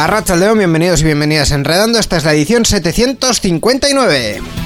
A Racha León, bienvenidos y bienvenidas Enredando. Esta es la edición 759.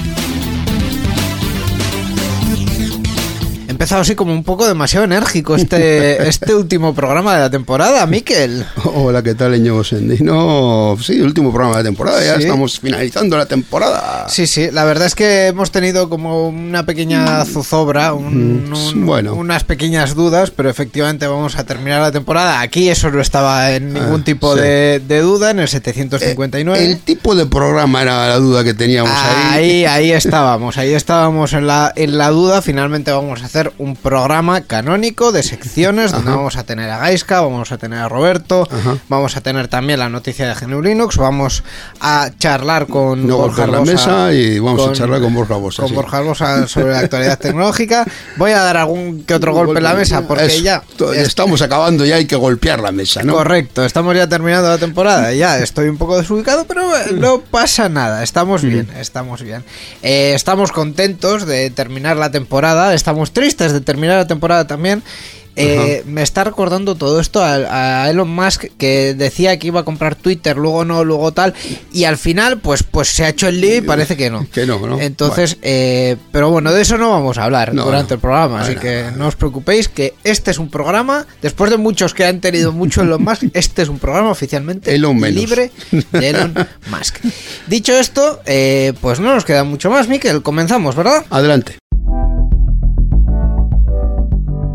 Empezado así como un poco demasiado enérgico este, este último programa de la temporada, Miquel. Hola, ¿qué tal, Ñevo Sendi? No, sí, último programa de temporada, ya Sí. estamos finalizando la temporada. Sí, sí, la verdad es que hemos tenido como una pequeña zozobra, un- Mm, un- bueno. unas pequeñas dudas, pero efectivamente vamos a terminar la temporada. Aquí eso no estaba en ningún Ah, tipo sí. de, de duda, en el 759. El tipo de programa era la duda que teníamos ahí. Ahí, ahí estábamos, ahí estábamos en la, en la duda. Finalmente vamos a hacer un programa canónico de secciones donde Ajá. vamos a tener a Gaiska, vamos a tener a Roberto, Ajá. vamos a tener también la noticia de GNU Linux, vamos a charlar con No Borja golpear la mesa y vamos a charlar con Borja Arbosa, Con sí. Borja Arbosa sobre la actualidad tecnológica. Voy a dar algún que otro golpe en la mesa porque ya... es- Estamos acabando, ya hay que golpear la mesa, ¿no? Correcto, estamos ya terminando la temporada. Ya estoy un poco desubicado, pero no pasa nada. Estamos bien, estamos bien. Eh, estamos contentos de terminar la temporada. Estamos tristes de terminar la temporada también. Eh, me está recordando todo esto a, a Elon Musk que decía que iba a comprar Twitter, luego no, luego tal, y al final pues pues se ha hecho el lío y parece que no. Que no, ¿no? Entonces, eh, pero bueno, de eso no vamos a hablar No, durante el programa, así que no os preocupéis que este es un programa, después de muchos que han tenido mucho Elon Musk, este es un programa oficialmente Elon libre de Elon Musk. Dicho esto, eh, pues no nos queda mucho más, Miquel, comenzamos, ¿verdad? Adelante.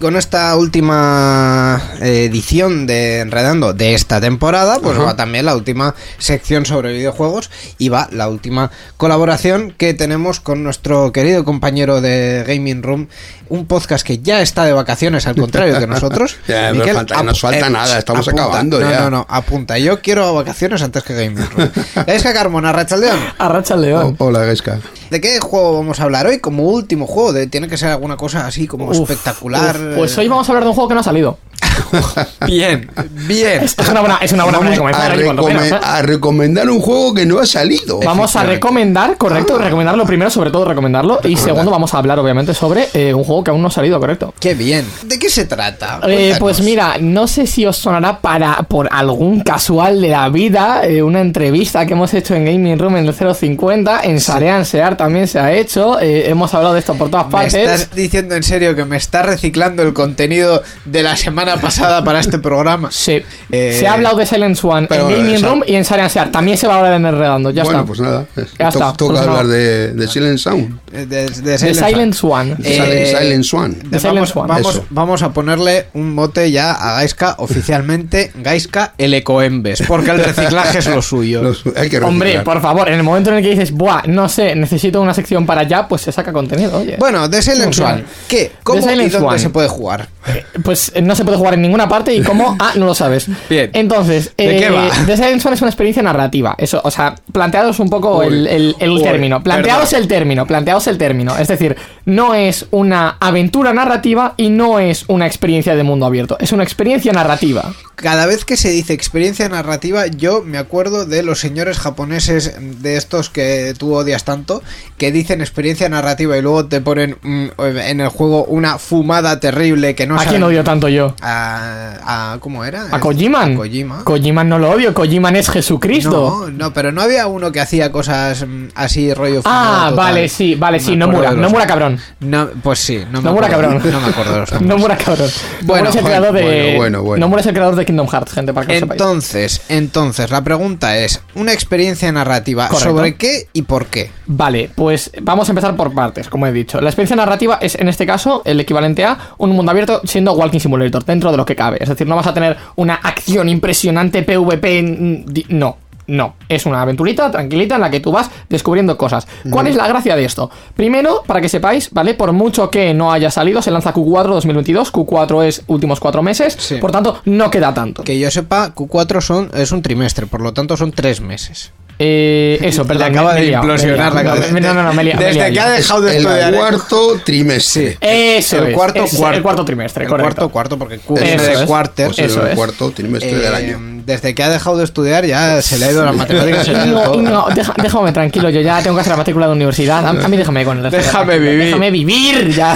Con esta última eh, edición de Enredando de esta temporada, pues Ajá. va también la última sección sobre videojuegos y va la última colaboración que tenemos con nuestro querido compañero de Gaming Room, un podcast que ya está de vacaciones, al contrario que nosotros. Ya, pero falta- nos falta nada, estamos acabando no, ya. No, no, apunta. Yo quiero vacaciones antes que Gaming Room. es que Carmona, Rachaldeón. Arracha león. Oh, hola, Gaisca. ¿De qué juego vamos a hablar hoy? Como último juego, de, tiene que ser alguna cosa así como Uf, espectacular. uf. Pues hoy vamos a hablar de un juego que no ha salido. Bien, bien. Es una buena, es una buena manera de Vamos comenzar a, aquí, cuando recome- menos, ¿eh? a recomendar un juego que no ha salido. Vamos a recomendar, correcto, recomendarlo primero, sobre todo recomendarlo. Y segundo, vamos a hablar, obviamente, sobre eh, un juego que aún no ha salido, correcto. Qué bien. ¿De qué se trata? Eh, pues mira, no sé si os sonará para por algún casual de la vida una entrevista que hemos hecho en Gaming Room en el 050, en Sarean Sear también se ha hecho, hemos hablado de esto por todas ¿Me partes. estás diciendo en serio que me está reciclando el contenido de la semana pasada para este programa? Sí. Eh, se ha hablado de Silent One pero en Gaming esa- Room y en Sarean Sear. También se va a hablar en Enredando, ya bueno, está. pues nada. Ya To- está, Toca solucionado. hablar de, de Silent Sound. Eh, De, de de Silent Silent. Eh, Silent Swan. vamos, Silent One. vamos, Eso. vamos a ponerle un mote ya a Gaiska oficialmente Gaiska el Ecoembes, porque el reciclaje es lo suyo. Los- hay que Hombre, por favor, en el momento en el que dices, buah, no sé, necesito una sección para allá, pues se saca contenido, oye. Bueno, de Silent. One, ¿qué? ¿Cómo Silent y dónde se puede jugar? Eh, Pues eh, no se puede jugar en ninguna parte y cómo, ah, no lo sabes. Bien. Entonces, ¿De qué va? Es una experiencia narrativa. Eso, o sea, planteados un poco el, el- el Uy, término. Planteados el término, planteados el término. Es decir, no es una aventura narrativa y no es una experiencia de mundo abierto. Es una experiencia narrativa. Cada vez que se dice experiencia narrativa, yo me acuerdo de los señores japoneses de estos que tú odias tanto, que dicen experiencia narrativa y luego te ponen mm, en el juego una fumada terrible que no ¿A quién odio tanto yo? A, a- ¿Cómo era? ¿A Kojiman? A Kojima. Kojiman no lo odio, Kojiman es Jesucristo. No, no, pero no había uno que hacía cosas mm, así rollo fumada ah, total. vale, sí, vale, sí, no mura, no mura cabrón. No, pues sí, no me No mura cabrón. No me acuerdo de los No mura cabrón. Bueno, no es el joder, creador de. bueno, bueno, bueno. No mura es el creador de Kingdom Hearts, gente, para que lo sepáis. Entonces, entonces, la pregunta es, una experiencia narrativa, Correcto. ¿sobre qué y por qué? Vale, pues vamos a empezar por partes, como he dicho. La experiencia narrativa es, en este caso, el equivalente a un mundo abierto siendo Walking Simulator, dentro de lo que cabe. Es decir, no vas a tener una acción impresionante PvP. No. No, es una aventurita tranquilita en la que tú vas descubriendo cosas. ¿Cuál es la gracia de esto? Primero, para que sepáis, ¿vale? Por mucho que no haya salido, se lanza Q4 2022. Q4 es últimos cuatro meses. Sí. Por tanto, no queda tanto. Que yo sepa, Q4 son, es un trimestre, por lo tanto son tres meses. Eh, eso, Le perdón. acaba me- de me implosionar la cabeza. No, no, no, me he liado, me he Desde que ha dejado de el estudiar. ¿eh? cuarto trimestre. Eso el es, cuarto es cuarto. El cuarto trimestre, El correcto. cuarto cuarto, porque Q es. Pues es Eso el cuarto trimestre del Eh, año. Desde que ha dejado de estudiar ya se le ha ido la matemática. se le ha ido No, todo. no, deja- déjame tranquilo, yo ya tengo que hacer la matrícula de universidad. A, a mí déjame con el resto. Déjame vivir. Déjame vivir ya.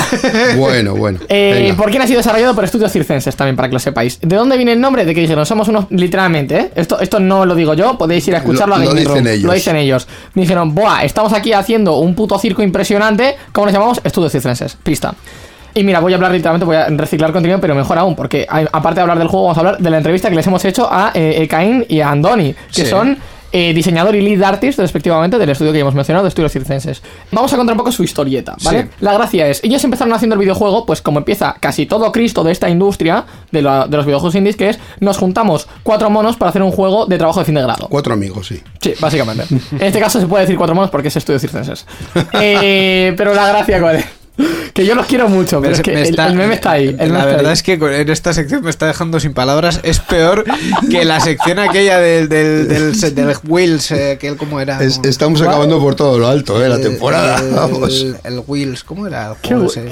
Bueno, bueno. Eh. ¿Por quién ha sido desarrollado? Por estudios circenses también, para que lo sepáis. ¿De dónde viene el nombre? De que dijeron, somos unos, literalmente, ¿eh? Esto, esto no lo digo yo, podéis ir a escucharlo Lo- a lo dicen Room. ellos. Lo dicen ellos. Dijeron, buah, estamos aquí haciendo un puto circo impresionante. ¿Cómo les llamamos? Estudios circenses. Pista. Y mira, voy a hablar literalmente, voy a reciclar contenido, pero mejor aún, porque a- aparte de hablar del juego, vamos a hablar de la entrevista que les hemos hecho a eh, Caín y a Andoni, que Sí. son eh, diseñador y lead artist, respectivamente, del estudio que hemos mencionado, de estudios circenses. Vamos a contar un poco su historieta, ¿vale? Sí. La gracia es, ellos empezaron haciendo el videojuego, pues como empieza casi todo Cristo de esta industria, de, la- de los videojuegos indies, que es, nos juntamos cuatro monos para hacer un juego de trabajo de fin de grado. Cuatro amigos, sí. Sí, básicamente. En este caso se puede decir cuatro monos porque es estudio circenses. Eh, pero la gracia, ¿cuál es? Que yo los quiero mucho, pero Me- es que me el, está- el meme está ahí. el la está verdad ahí. es que en esta sección me está dejando sin palabras. Es peor que la sección aquella del, del, del, del Wheels, eh, que él cómo era. Estamos acabando por todo lo alto, ¿eh? La temporada. El, Vamos. el- el Wheels, ¿cómo era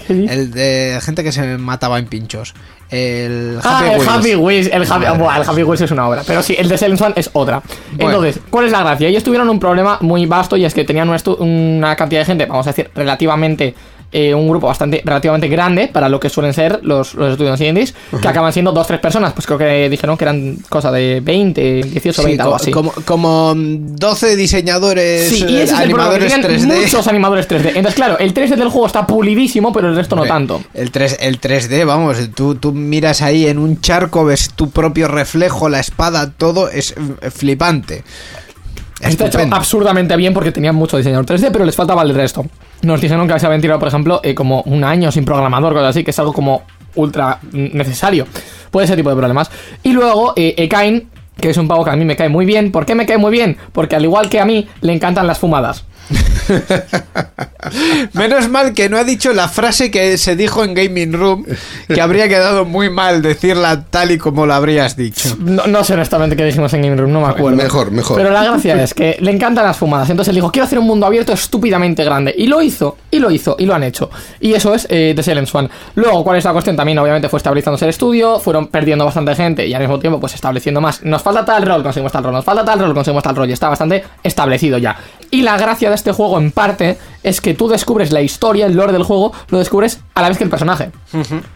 el de gente que se mataba en pinchos. El Happy Ah, el. Happy Wheels, el Happy, Madre buah, el mía. Happy Wheels es una obra, pero sí, el de Swan es otra. Bueno. Entonces, ¿cuál es la gracia? Ellos tuvieron un problema muy vasto y es que tenían una, una cantidad de gente, vamos a decir, relativamente, eh, un grupo bastante, relativamente grande para lo que suelen ser los, los estudios indies, que acaban siendo dos, tres personas, pues creo que dijeron que eran cosa de 20, 18, Sí, 20, algo así. como, como 12 diseñadores, Sí, y eh, ese es el problema, que animadores tenían 3D. muchos animadores 3D. Entonces, claro, el 3D del juego está pulidísimo, pero el resto no tanto. El, 3, el 3D, vamos, tú, tú miras ahí en un charco, ves tu propio reflejo, la espada, todo es eh, flipante. Está hecho absurdamente bien porque tenían mucho diseñador 3D, pero les faltaba el resto. Nos dijeron que se habían tirado, por ejemplo, eh, como un año sin programador, cosas así, que es algo como ultra necesario. Puede ese tipo de problemas. Y luego, eh, Ekain, que es un pavo que a mí me cae muy bien. ¿Por qué me cae muy bien? Porque al igual que a mí, le encantan las fumadas. Menos mal que no ha dicho la frase que se dijo en Gaming Room, que habría quedado muy mal decirla tal y como la habrías dicho. No, no sé honestamente qué dijimos en Game Room, no me acuerdo. Mejor, mejor. Pero la gracia es que le encantan las fumadas. Entonces él dijo, quiero hacer un mundo abierto estúpidamente grande. Y lo hizo, y lo hizo, y lo han hecho. Y eso es eh, The Silent Swan. Luego, ¿cuál es la cuestión? También, obviamente, fue estabilizándose el estudio, fueron perdiendo bastante gente y al mismo tiempo, pues estableciendo más. Nos falta tal rol, conseguimos tal rol. Nos falta tal rol, conseguimos tal rol. Y está bastante establecido ya. Y la gracia de este juego, en parte, es que tú descubres la historia, el lore del juego, lo descubres a la vez que el personaje.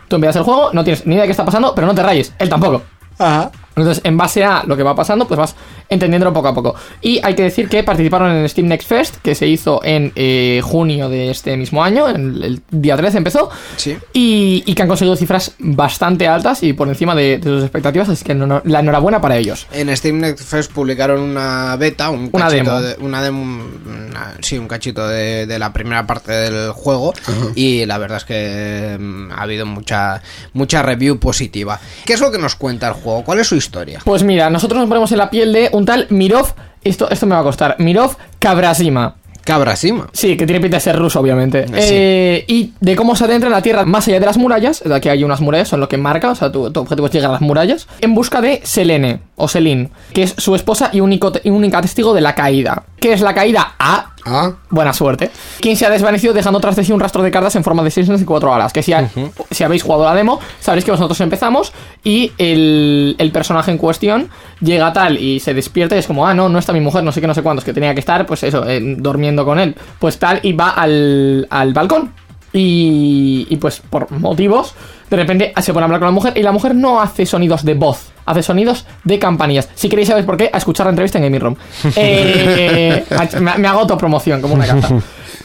Tú empiezas el juego, no tienes ni idea de qué está pasando, pero no te rayes. Él tampoco. Ajá. Entonces, en base a lo que va pasando, pues vas entendiéndolo poco a poco. Y hay que decir que participaron en el Steam Next Fest, que se hizo en eh, junio de este mismo año, en el día 13 empezó, Sí. y, y que han conseguido cifras bastante altas y por encima de, de sus expectativas, así que no- no- la enhorabuena para ellos. En Steam Next Fest publicaron una beta, un Una demo. de- una demo, una- sí, un cachito de, de la primera parte del juego y la verdad es que mm, ha habido mucha mucha review positiva. ¿Qué es lo que nos cuenta el juego? ¿Cuál es su historia? Pues mira, nosotros nos ponemos en la piel de un tal Mirov, esto, esto me va a costar, Mirov Kabrasima. Cabra Sima. Sí, que tiene pinta de ser ruso, obviamente. Eh, y de cómo se adentra en la Tierra más allá de las murallas, de aquí hay unas murallas, son lo que marca, o sea, tu, tu objetivo es llegar a las murallas, en busca de Selene, o Selin, que es su esposa y único, y única testigo de la caída. ¿Qué es la caída? A. Ah, Buena suerte. Quien se ha desvanecido dejando tras de sí un rastro de cartas en forma de 6 y 4 alas. Que si, ha- si habéis jugado la demo, sabréis que nosotros empezamos y el, el personaje en cuestión llega tal y se despierta y es como, ah, no, no está mi mujer, no sé qué, no sé cuántos, que tenía que estar, pues eso, eh, durmiendo con él. Pues tal, y va al, al balcón. Y, y pues por motivos, de repente se pone a hablar con la mujer y la mujer no hace sonidos de voz, hace sonidos de campanillas. Si queréis saber por qué, a escuchar la entrevista en Gaming Room. Eh, me, me hago autopromoción como una carta.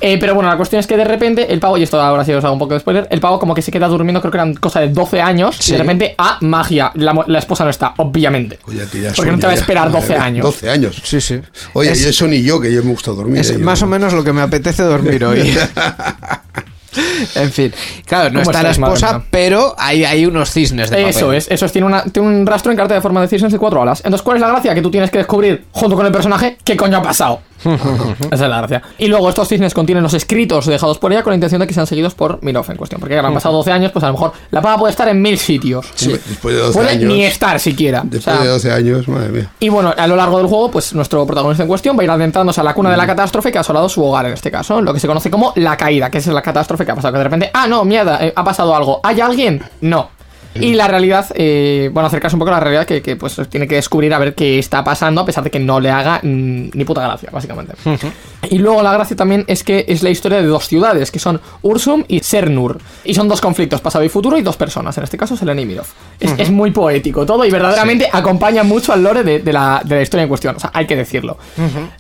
Eh, pero bueno, la cuestión es que de repente el pavo, y esto ahora sí os hago un poco de spoiler, el pavo como que se queda durmiendo, creo que eran cosa de 12 años, y de repente, ah, magia, la, esposa no está, obviamente. oye, tía, Porque no te va a esperar madre 12 mía, años. 12 años. Sí, sí. Oye, Es- y eso ni yo, que yo me gusta dormir. Es eh, yo- más o menos lo que me apetece dormir hoy. en fin, claro, no ¿Cómo está la madre esposa, pero hay, hay unos cisnes de papel. Eso es, eso es, tiene, una, tiene un rastro en carta de forma de decisiones de cuatro alas. Entonces, ¿cuál es la gracia? Que tú tienes que descubrir, junto con el personaje, qué coño ha pasado. Esa es la gracia. Y luego estos cisnes contienen los escritos dejados por ella con la intención de que sean seguidos por Mirov en cuestión. Porque ahora han pasado 12 años, pues a lo mejor la pava puede estar en mil sitios. Hombre, Después de 12 Puede años. ni estar siquiera. O Después sea, de 12 años, madre mía. Y bueno, a lo largo del juego, pues nuestro protagonista en cuestión va a ir adentrándose a la cuna de la catástrofe que ha asolado su hogar en este caso, lo que se conoce como la caída, que es la catástrofe que ha pasado. Que de repente, ah, no, mierda, eh, ha pasado algo. ¿Hay alguien? No. Y la realidad, eh, bueno, acercarse un poco a la realidad que, que, pues tiene que descubrir a ver qué está pasando, a pesar de que no le haga mm, ni puta gracia, básicamente. Y luego la gracia también es que es la historia de dos ciudades, que son Ursum y Cernur. Y son dos conflictos, pasado y futuro, y dos personas, en este caso Selene y Mirov. Es, es muy poético todo y verdaderamente acompaña mucho al lore de, de la, de la historia en cuestión, o sea, hay que decirlo.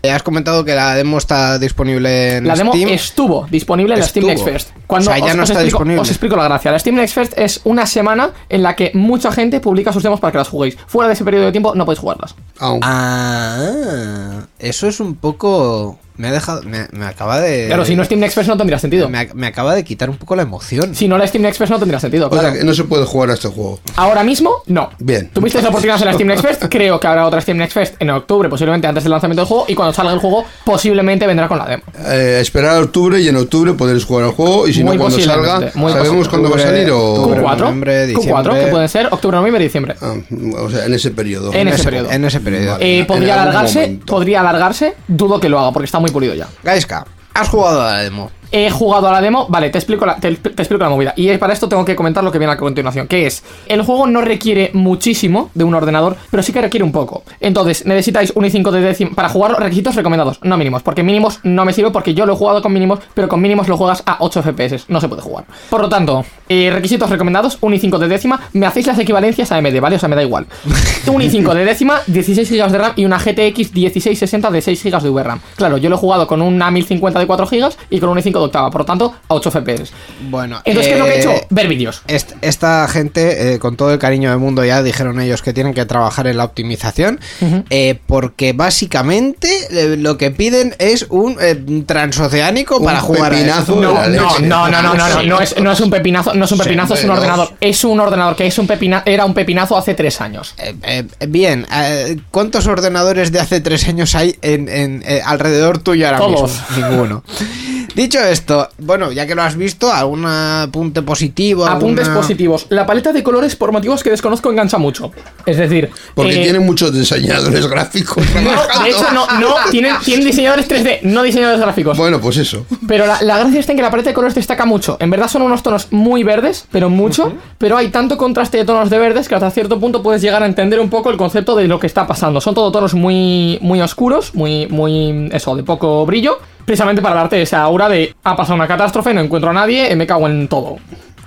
Eh, Has comentado que la demo está disponible en La demo Steam. estuvo disponible en la Steam. Next Fest. Cuando O sea, ya os, no os está explico, disponible. os explico la gracia. La Steam Next Fest es una semana en la que mucha gente publica sus demos para que las juguéis. Fuera de ese periodo de tiempo no podéis jugarlas. Aún. Ah, eso es un poco. Me ha dejado. Me, me acaba de. Claro, si no Steam Next Fest no tendría sentido. me, me acaba de quitar un poco la emoción. Si no la Steam Next Fest no tendría sentido. O sea, claro. que no se puede jugar a este juego. Ahora mismo, no. Bien. Tuviste esa oportunidad en la Steam Next Fest. Creo que habrá otra Steam Next Fest en octubre, posiblemente antes del lanzamiento del juego. Y cuando salga el juego, posiblemente vendrá con la demo. Eh, esperar a octubre y en octubre podréis jugar al juego. Y si Muy no, cuando salga, muy ¿sabemos cuándo va a salir o.? Octubre, Q4, noviembre, Q4, diciembre. que pueden ser octubre, noviembre y diciembre. Ah, o sea, en ese periodo. En ese periodo. En ese periodo. Eh, podría alargarse, momento. podría alargarse. Dudo que lo haga porque está muy pulido ya. Gaiska, has jugado a la demo. He jugado a la demo, vale, te explico la, te, te explico la movida. Y para esto tengo que comentar lo que viene a continuación, que es, el juego no requiere muchísimo de un ordenador, pero sí que requiere un poco. Entonces, necesitáis un i5 de décimo para jugarlo, requisitos recomendados, no mínimos, porque mínimos no me sirve porque yo lo he jugado con mínimos, pero con mínimos lo juegas a 8 FPS, no se puede jugar. Por lo tanto, eh, requisitos recomendados, un i5 de décima, me hacéis las equivalencias a AMD, ¿vale? O sea, me da igual. Un i5 de décima, 16 GB de RAM y una GTX 1660 de 6 GB de VRAM. Claro, yo lo he jugado con una 1050 de 4 GB y con un i5 de octava, por lo tanto, a 8 FPS. Bueno, Entonces, ¿qué es lo que he eh, hecho? Ver vídeos. est- Esta gente, eh, con todo el cariño del mundo, ya dijeron ellos que tienen que trabajar en la optimización, eh, porque básicamente eh, lo que piden es un eh, transoceánico Un para jugar a pepinazo eso. de No, no, no, no, no, no, no, no es, no es un pepinazo, no es un pepinazo, es un ordenador. Es un ordenador que es un pepina, era un pepinazo hace tres años. Eh, eh, bien, eh, ¿cuántos ordenadores de hace tres años hay en, en, eh, alrededor tuyo ahora Todos. mismo? Ninguno. Dicho esto, bueno, ya que lo has visto, ¿algún apunte positivo? Apuntes alguna- positivos. La paleta de colores por motivos que desconozco engancha mucho. Es decir, Porque eh, tienen muchos diseñadores gráficos. No, de hecho no, no, tienen, tienen diseñadores 3D, no diseñadores gráficos. Bueno, pues eso. Pero la, la gracia está en que la paleta de colores destaca mucho. En verdad son unos tonos muy verdes, pero mucho. Pero hay tanto contraste de tonos de verdes que hasta cierto punto puedes llegar a entender un poco el concepto de lo que está pasando. Son todo tonos muy, muy oscuros, muy, muy, eso, de poco brillo. Precisamente para darte esa aura de ha pasado una catástrofe, no encuentro a nadie, me cago en todo.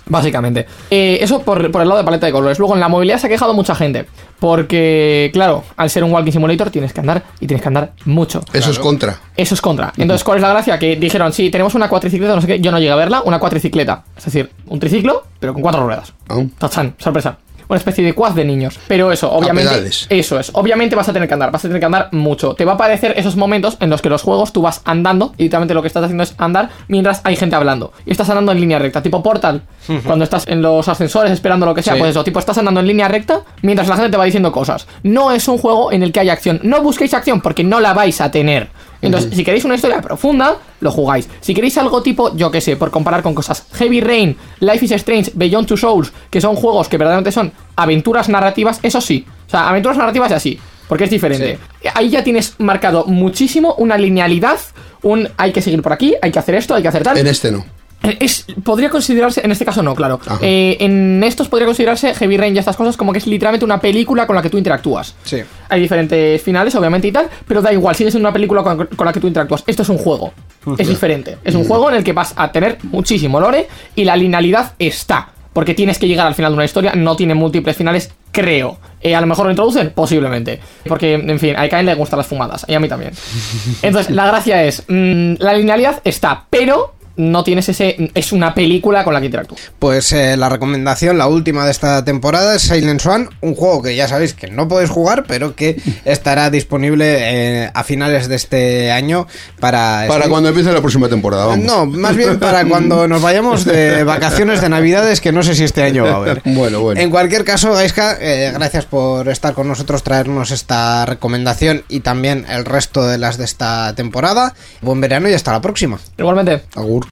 Básicamente. Eh, eso por, por el lado de paleta de colores. Luego en la movilidad se ha quejado mucha gente. Porque, claro, al ser un walking simulator tienes que andar y tienes que andar mucho. Eso es contra. Eso es contra. Entonces, ¿cuál es la gracia? Que dijeron, sí, tenemos una cuatricicleta, no sé qué, yo no llegué a verla, una cuatricicleta. Es decir, un triciclo, pero con cuatro ruedas. Aún. Tachan, sorpresa. Una especie de quad de niños. Pero eso, obviamente. Eso es. Obviamente vas a tener que andar, vas a tener que andar mucho. Te va a parecer esos momentos en los que los juegos tú vas andando y literalmente lo que estás haciendo es andar mientras hay gente hablando. Y estás andando en línea recta, tipo Portal. Cuando estás en los ascensores esperando lo que sea, Sí. pues eso, tipo estás andando en línea recta mientras la gente te va diciendo cosas. No es un juego en el que hay acción. No busquéis acción porque no la vais a tener. Entonces, si queréis una historia profunda, lo jugáis. Si queréis algo tipo, yo qué sé, por comparar con cosas Heavy Rain, Life is Strange, Beyond Two Souls, que son juegos que verdaderamente son aventuras narrativas, eso sí. O sea, aventuras narrativas y así. Porque es diferente. Ahí ya tienes marcado muchísimo una linealidad, un hay que seguir por aquí, hay que hacer esto, hay que hacer tal. En este no. Es, podría considerarse, en este caso no, claro. Eh, en estos podría considerarse Heavy Rain y estas cosas como que es literalmente una película con la que tú interactúas. Sí. Hay diferentes finales, obviamente, y tal, pero da igual, sigue siendo una película con, con la que tú interactúas. Esto es un juego. Es diferente. Es un juego en el que vas a tener muchísimo lore y la linealidad está. Porque tienes que llegar al final de una historia, no tiene múltiples finales, creo. Eh, a lo mejor lo introducen, posiblemente. Porque, en fin, a Kain le gustan las fumadas, y a mí también. Entonces, la gracia es, mm, la linealidad está, pero no tienes ese... Es una película con la que interactúas. Pues eh, la recomendación, la última de esta temporada, es Silent Swan, un juego que ya sabéis que no podéis jugar, pero que estará disponible eh, a finales de este año para... Para cuando empiece la próxima temporada, vamos. No, más bien para cuando nos vayamos de vacaciones de Navidades, que no sé si este año va a haber. Bueno, bueno. En cualquier caso, Gaiska, eh, gracias por estar con nosotros, traernos esta recomendación y también el resto de las de esta temporada. Buen verano y hasta la próxima. Igualmente. Agur.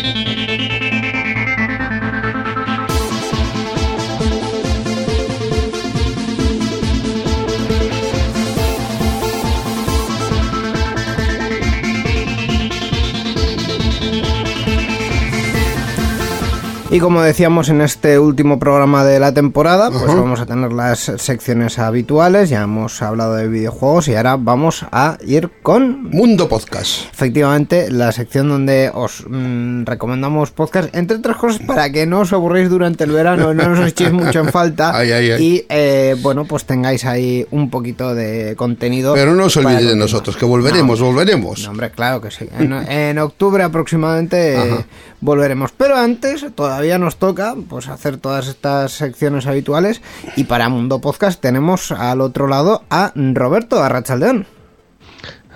Y como decíamos en este último programa de la temporada, pues vamos a tener las secciones habituales, ya hemos hablado de videojuegos y ahora vamos a ir con Mundo Podcast. efectivamente la sección donde os mm, recomendamos podcast, entre otras cosas para que no os aburréis durante el verano, no nos echéis mucho en falta Ay, ay, ay. y eh, bueno, pues tengáis ahí un poquito de contenido. Pero no os olvidéis de nosotros, que volveremos, No, volveremos. no, hombre, claro que sí. En, en octubre aproximadamente eh, volveremos. Pero antes todavía nos toca pues hacer todas estas secciones habituales. Y para Mundo Podcast tenemos al otro lado a Roberto Arrachaldeón.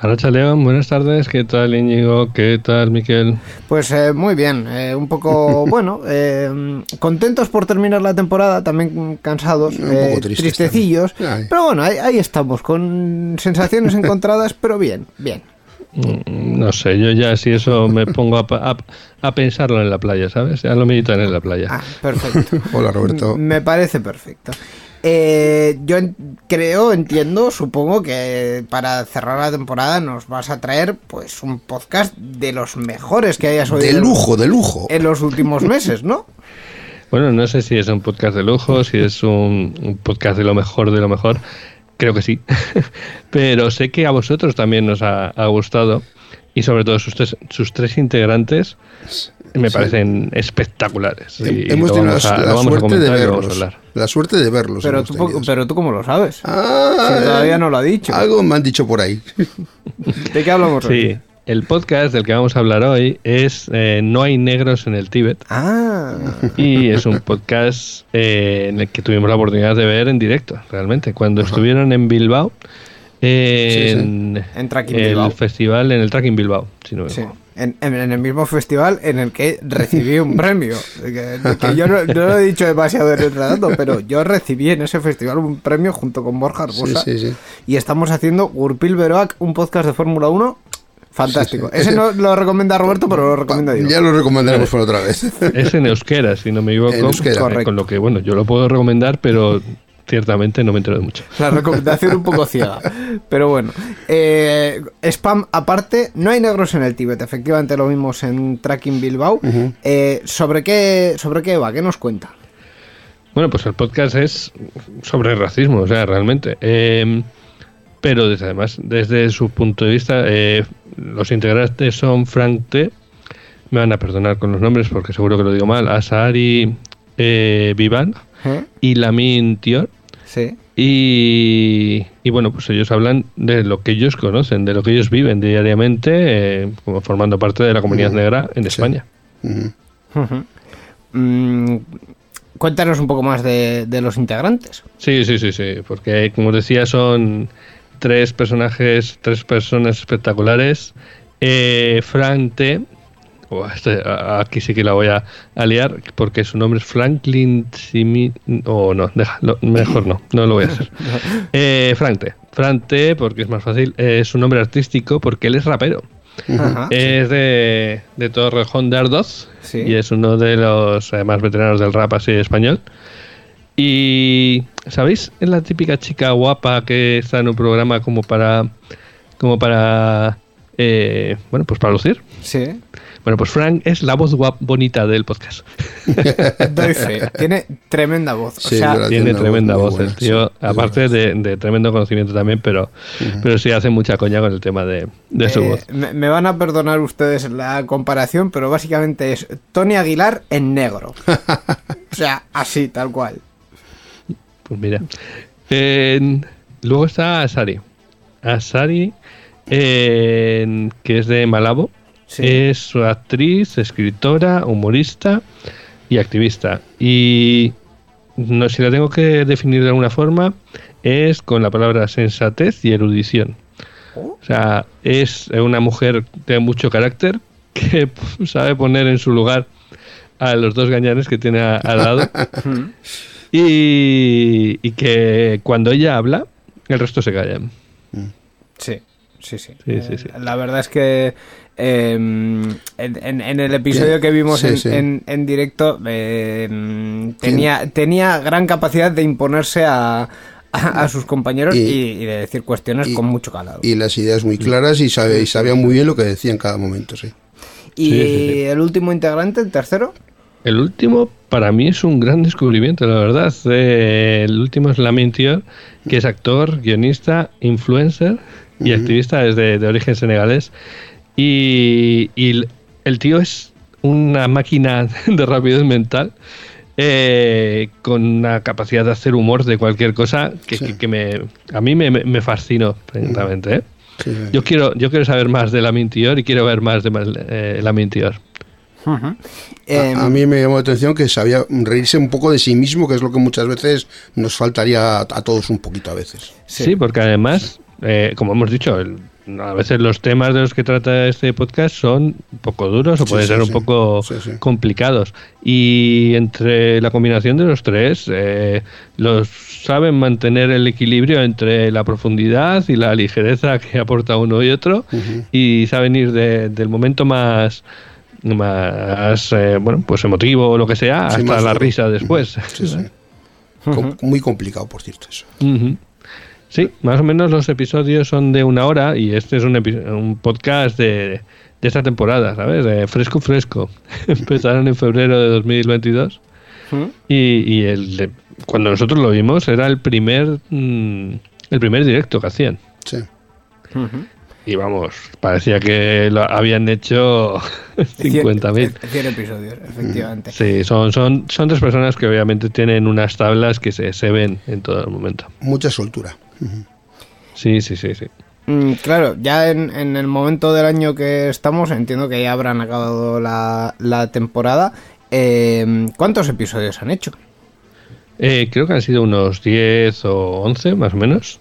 Arracha León, buenas tardes, ¿qué tal Íñigo? ¿Qué tal Miquel? Pues eh, muy bien, eh, un poco, bueno, eh, contentos por terminar la temporada, también cansados, Un eh, poco tristecillos, pero bueno, ahí, ahí estamos, con sensaciones encontradas, pero bien, bien. Mm, No sé, yo ya si eso me pongo a, pa- a- a pensarlo en la playa, ¿sabes? Ya lo meditan en la playa. Ah, perfecto. Hola, Roberto. Me parece perfecto. Eh, yo en- creo, entiendo, supongo que para cerrar la temporada nos vas a traer pues un podcast de los mejores que hayas oído De lujo, de lujo. en los últimos meses, ¿no? Bueno, no sé si es un podcast de lujo, si es un, un podcast de lo mejor de lo mejor. Creo que sí. Pero sé que a vosotros también nos ha, ha gustado. Y sobre todo sus tres, sus tres integrantes me parecen espectaculares. Y Hemos tenido a, la, suerte de comentar verlos. La suerte de verlos. Pero tú, tenido. pero tú cómo lo sabes. Ah, Si todavía no lo ha dicho. Algo me han dicho por ahí. ¿De qué hablamos hoy? El podcast del que vamos a hablar hoy es eh, No hay negros en el Tíbet. Ah, Y es un podcast eh, en el que tuvimos la oportunidad de ver en directo, realmente. Cuando estuvieron en Bilbao, eh, Sí, sí. en, En Tracking el Bilbao. festival, en el Tracking Bilbao, si no me sí. En, en- en el mismo festival en el que recibí un premio. Que, que yo no, no lo he dicho demasiado en el relato, pero yo recibí en ese festival un premio junto con Borja Sí, Arbosa. sí, sí. Y estamos haciendo Gurpil Beroac, un podcast de Fórmula 1. Fantástico. Sí, sí. Ese no lo recomienda Roberto, pero lo recomiendo yo. Ya lo recomendaremos por otra vez. Es en euskera, si no me equivoco. En euskera. Correcto. Con lo que, bueno, yo lo puedo recomendar, pero ciertamente no me entero de mucho. La recomendación un poco ciega. Pero bueno. Eh, spam aparte, no hay negros en el Tíbet. Efectivamente lo vimos en Tracking Bilbao. Eh, ¿sobre, qué, ¿Sobre qué va? ¿Qué nos cuenta? Bueno, pues el podcast es sobre racismo, o sea, realmente. Eh, pero desde, además, desde su punto de vista, eh, los integrantes son Frank T. Me van a perdonar con los nombres porque seguro que lo digo mal. Asari eh, Vivan ¿Eh? y Lamin Tior. Sí. Y, y bueno, pues ellos hablan de lo que ellos conocen, de lo que ellos viven diariamente, eh, como formando parte de la comunidad negra en España. Mm, cuéntanos un poco más de, de los integrantes. Sí, sí, sí, sí, porque como os decía son tres personajes, tres personas espectaculares. Eh, Frank T, este- aquí sí que la voy a, a liar porque su nombre es Franklin Simi... O no, deja, lo- mejor no, no lo voy a hacer. Eh, Frank T. Frank T, porque es más fácil, es su nombre artístico porque él es rapero. Ajá. Es de, de Torrejón de Ardoz Sí. y es uno de los eh, más veteranos del rap así español. Y ¿sabéis? Es la típica chica guapa que está en un programa como para como para eh, bueno, pues para lucir. Sí. Bueno, pues Frank es la voz guap bonita del podcast. Doy fe. Tiene tremenda voz. O Sí, sea, verdad. Tiene tremenda voz muy voz buena, el tío, sí, aparte de tremendo conocimiento también, pero, pero sí hace mucha coña con el tema de, de su eh, voz. me, me van a perdonar ustedes la comparación, pero básicamente es Tony Aguilar en negro. o sea, así, tal cual. Pues mira. Luego está Asari. Asari, que es de Malabo. Sí. Es actriz, escritora, humorista y activista. Y no si la tengo que definir de alguna forma, es con la palabra sensatez y erudición. O sea, es una mujer de mucho carácter que sabe poner en su lugar a los dos gañanes que tiene al lado. y, y que cuando ella habla, el resto se callan. Sí, sí, sí. Sí, Eh, sí, sí. La verdad es que eh, en, en- en el episodio Bien. que vimos Sí, en, sí. en- en directo eh, tenía, tenía gran capacidad de imponerse a, a, a sus compañeros y, Y- y de decir cuestiones y- con mucho calado. Y las ideas muy claras y, sabe, y sabía muy bien lo que decía en cada momento, sí. ¿Y Sí, sí, sí. el último integrante, el tercero? El último, para mí, es un gran descubrimiento, la verdad. Eh, el último es Lamin Tior, que es actor, guionista, influencer y activista desde de origen senegalés. Y, y el- tío es una máquina de rapidez mental. eh, con una capacidad de hacer humor de cualquier cosa que, Sí. que- que me, a mí me, me- me fascinó, precisamente. ¿eh? Sí, sí. Yo quiero, yo quiero saber más de Lamin Tior y quiero ver más de eh, Em, a, a mí me llamó la atención que sabía reírse un poco de sí mismo, que es lo que muchas veces nos faltaría a, a todos un poquito a veces. Sí, porque además, eh, como hemos dicho, el- a veces los temas de los que trata este podcast son un poco duros o Sí, pueden sí, ser un poco Sí, sí. complicados. Y entre la combinación de los tres, eh, los saben mantener el equilibrio entre la profundidad y la ligereza que aporta uno y otro y saben ir de- del momento más más eh, bueno pues emotivo o lo que sea Sí, hasta la duro. risa después Sí, sí. Com- muy complicado, por cierto, eso. Sí, más o menos los episodios son de una hora y este es un, un podcast de, de esta temporada, ¿sabes? Fresco, fresco. Empezaron en febrero de 2022 y, y el de- cuando nosotros lo vimos era el primer, mm, el primer directo que hacían. Sí. Y vamos, parecía que lo habían hecho 50.000. 100 episodios, efectivamente. Sí, son, son, son tres personas que obviamente tienen unas tablas que se, se ven en todo el momento. Mucha soltura. Sí, sí, sí, sí. Mm, claro, ya en, en el momento del año que estamos, entiendo que ya habrán acabado la, la temporada. Eh, ¿Cuántos episodios han hecho? Eh, creo que han sido unos 10 o 11 más o menos.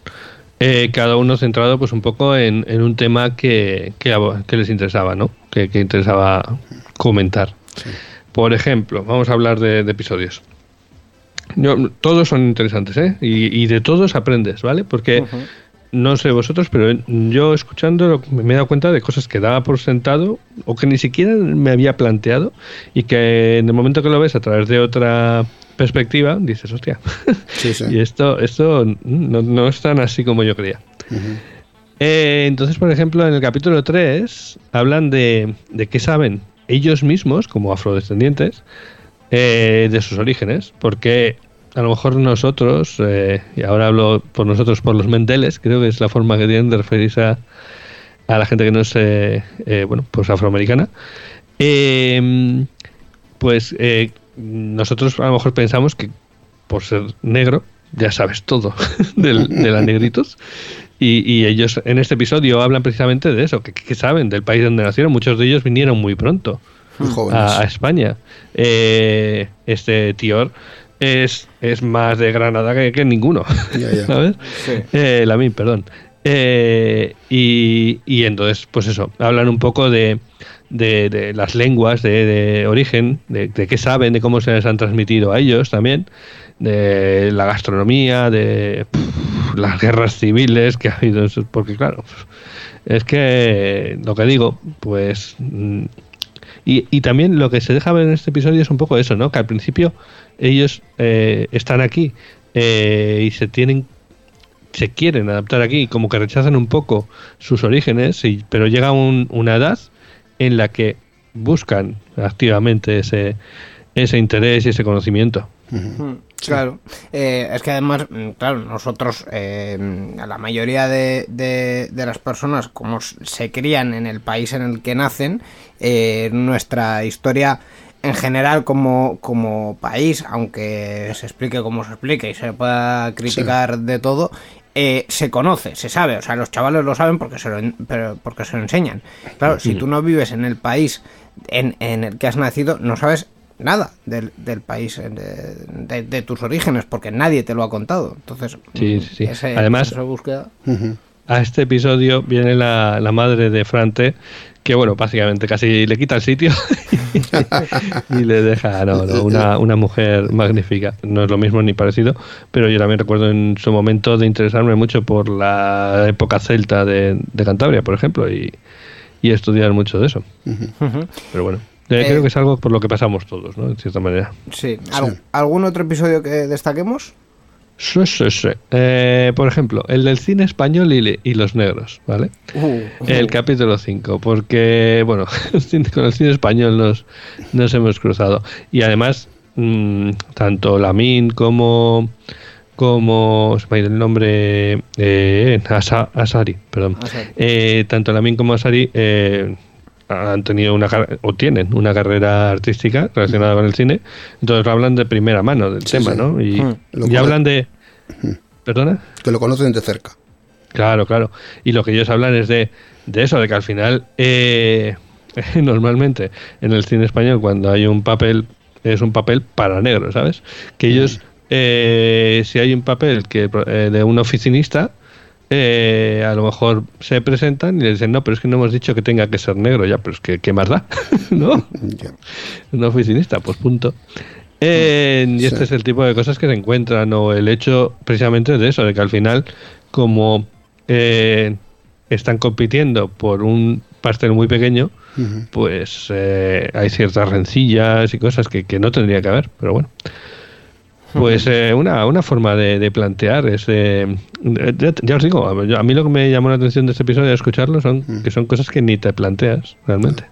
Eh, cada uno centrado pues un poco en, en un tema que, que les interesaba, ¿no? Que, que interesaba comentar. Por ejemplo, vamos a hablar de, de episodios. Yo- todos son interesantes, ¿eh? Y, y de todos aprendes, ¿vale? Porque no sé vosotros, pero yo escuchando me he dado cuenta de cosas que daba por sentado o que ni siquiera me había planteado y que en el momento que lo ves a través de otra perspectiva dices, hostia, Sí, sí. y esto, esto no, no es tan así como yo creía. Eh, entonces, por ejemplo, en el capítulo 3 hablan de, de qué saben ellos mismos, como afrodescendientes, eh, de sus orígenes, porque a lo mejor nosotros, eh, y ahora hablo por nosotros, por los menteles, creo que es la forma que tienen de referirse a, la gente que no es, bueno, pues afroamericana, pues nosotros a lo mejor pensamos que por ser negro ya sabes todo del- de la negritud. Y, y ellos en este episodio hablan precisamente de eso, que, que saben del país donde nacieron. Muchos de ellos vinieron muy pronto a, a España. Eh, este Tior es, es más de Granada que, que ninguno. ¿Sabes? Sí. Eh, perdón. Eh, y, y entonces, pues eso, hablan un poco de, de, de las lenguas de, de origen, de, de qué saben, de cómo se les han transmitido a ellos también, de la gastronomía, de pff, las guerras civiles que ha habido, porque claro, es que lo que digo, pues... mm, Y, y también lo que se deja ver en este episodio es un poco eso, ¿no? Que al principio ellos eh, están aquí eh, y se tienen se quieren adaptar aquí, como que rechazan un poco sus orígenes, y, pero llega un- una edad en la que buscan activamente ese, ese interés y ese conocimiento. Mm, Claro, Eh, es que además, mm, claro, nosotros, eh, la mayoría de, de- de las personas, como se crían en el país en el que nacen, eh, nuestra historia en general como, como país, aunque se explique como se explique y se pueda criticar de todo, eh, se conoce, se sabe, o sea, los chavales lo saben porque se lo, en- pero- porque se lo enseñan. Claro, si tú no vives en el país en, en el que has nacido, no sabes nada del, del país, eh, de, de- de tus orígenes, porque nadie te lo ha contado. Entonces, Sí, sí, sí. ese- Además- esa búsqueda... A este episodio viene la, la madre de Frante, que bueno, básicamente casi le quita el sitio y le deja no, no, una, una mujer magnífica. No es lo mismo ni parecido, pero yo también recuerdo en su momento de interesarme mucho por la época celta de, de Cantabria, por ejemplo, y, y estudiar mucho de eso. Pero bueno, eh, Eh, creo que es algo por lo que pasamos todos, ¿no? En cierta manera. Sí. ¿Al- ¿Algún otro episodio que destaquemos? Sí, sí, sí. Eh, por ejemplo, el del cine español y, los negros, ¿vale? El capítulo 5, porque, bueno, con el cine español nos, nos hemos cruzado. Y además, mm, tanto Lamin como, como, se me ha ido el nombre, eh, Asa- Asari, perdón. Asari. Eh, tanto Lamin como Asari eh, han tenido una o tienen una carrera artística relacionada con el cine, entonces hablan de primera mano del Sí, tema, sí. ¿no? Y, cual- hablan de... ¿Perdona? Que lo conocen de cerca. Claro, claro. Y lo que ellos hablan es de, de eso, de que al final, eh, normalmente en el cine español, cuando hay un papel, es un papel para negros, ¿sabes? Que ellos, eh, si hay un papel que eh, de un oficinista, eh, a lo mejor se presentan y le dicen, no, pero es que no hemos dicho que tenga que ser negro, ya, pero es que, ¿qué más da? ¿No? Un oficinista, pues punto. Eh, y este es el tipo de cosas que se encuentran, o el hecho precisamente de eso, de que al final, como eh, están compitiendo por un pastel muy pequeño, pues eh, hay ciertas rencillas y cosas que, que no tendría que haber, pero bueno. Pues eh, una, una forma de, de plantear es, eh, ya, ya os digo, a mí- lo que me llamó la atención de este episodio de escucharlo son que son cosas que ni te planteas realmente.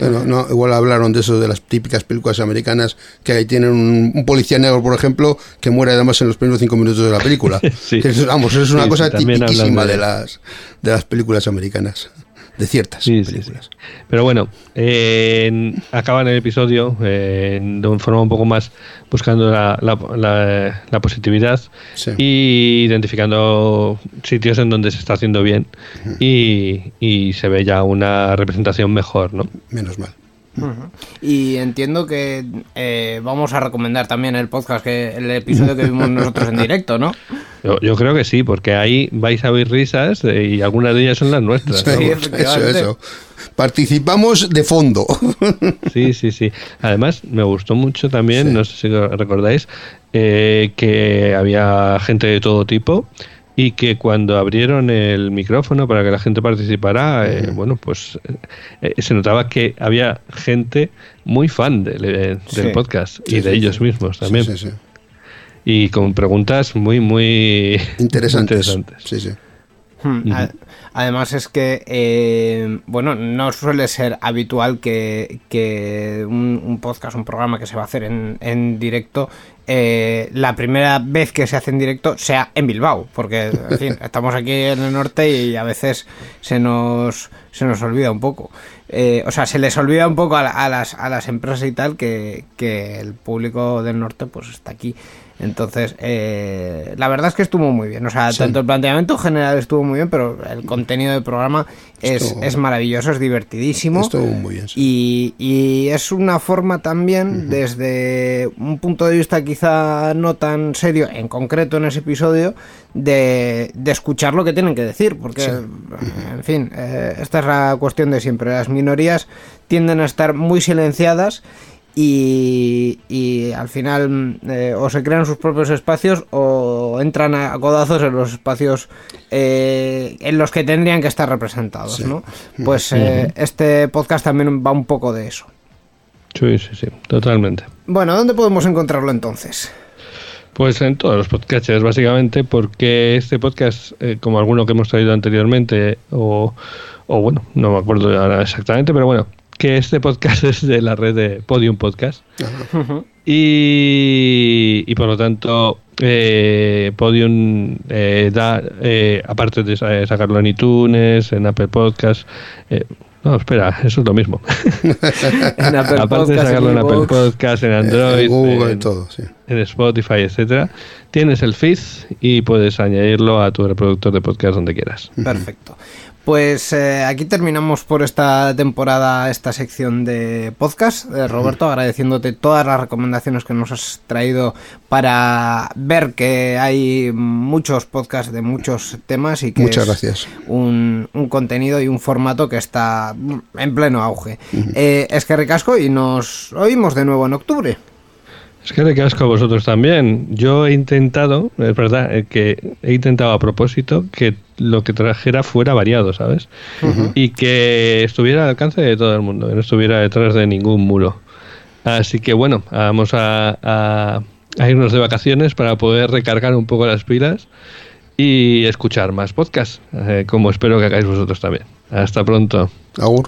Bueno, no, igual hablaron de eso, de las típicas películas americanas, que ahí tienen un, un policía negro, por ejemplo, que muere además en los primeros cinco minutos de la película. Sí. Es- vamos, eso es una Sí, cosa tipiquísima de- de... las, de las películas americanas, de ciertas Sí, sí, películas. sí. Pero bueno, eh, acaban el episodio eh, de una forma un poco más buscando la, la- la- la positividad Sí. y identificando sitios en donde se está haciendo bien y, y se ve ya una representación mejor, ¿no? Menos mal. Y entiendo que eh, vamos a recomendar también el podcast, que el episodio que vimos nosotros en directo, ¿no? Yo, yo creo que sí, porque ahí vais a oír risas eh, y algunas de ellas son las nuestras. Sí, eso, eso. Participamos de fondo. Sí, sí, sí. Además, me gustó mucho también, Sí. no sé si recordáis, eh, que había gente de todo tipo y que cuando abrieron el micrófono para que la gente participara, eh, bueno, pues eh, se notaba que había gente muy fan del, eh, del Sí. podcast y Sí, de sí, ellos sí. mismos también. Sí, sí, sí. Y con preguntas muy, muy Interesantes. interesantes. Sí, sí. Hmm, Además es que, eh, bueno, no suele ser habitual que, que un, un podcast, un programa que se va a hacer en, en directo, eh, la primera vez que se hace en directo sea en Bilbao, porque, en fin, estamos aquí en el norte y a veces se nos, se nos olvida un poco. Eh, o sea, se les olvida un poco a, la- a las, a las empresas y tal que, que el público del norte pues está aquí. Entonces, eh, la verdad es que estuvo muy bien. O sea, tanto el planteamiento general estuvo muy bien, pero el contenido del programa es, maravilloso, es divertidísimo. Estuvo muy bien. sí. Y, y es una forma también, desde un punto de vista quizá quizá no tan serio, en concreto en ese episodio, de, de escuchar lo que tienen que decir, porque, en fin, eh, esta es la cuestión de siempre. Las minorías tienden a estar muy silenciadas y, y al final mm, eh, o se crean sus propios espacios o entran a codazos en los espacios eh, en los que tendrían que estar representados, ¿no? Pues eh, este podcast también va un poco de eso. Sí, sí, sí, totalmente. Bueno, ¿dónde podemos encontrarlo entonces? Pues en todos los podcasts, básicamente, porque este podcast, eh, como alguno que hemos traído anteriormente, o, o bueno, no me acuerdo ahora exactamente, pero bueno, que este podcast es de la red de Podium Podcast. Y, y por lo tanto, eh, Podium eh, da, eh, aparte de sa- sacarlo en iTunes, en Apple Podcast, eh, no, espera, eso es lo mismo. En Apple aparte de sacarlo en Apple. Podcast, en En Android, Google y en- todo, sí. en Spotify, etcétera, tienes el feed y puedes añadirlo a tu reproductor de podcast donde quieras. Perfecto. Pues eh, aquí terminamos por esta temporada esta sección de podcast. Eh, Roberto, agradeciéndote todas las recomendaciones que nos has traído para ver que hay muchos podcasts de muchos temas y que Muchas es gracias. Un, un contenido y un formato que está en pleno auge. Eh, es que recasco y nos oímos de nuevo en octubre. Es que de casco a vosotros también. Yo he intentado, es verdad, que he intentado a propósito que lo que trajera fuera variado, ¿sabes? Y que estuviera al alcance de todo el mundo, que no estuviera detrás de ningún muro. Así que bueno, vamos a, a- a irnos de vacaciones para poder recargar un poco las pilas y escuchar más podcasts, eh, como espero que hagáis vosotros también. Hasta pronto. Agur.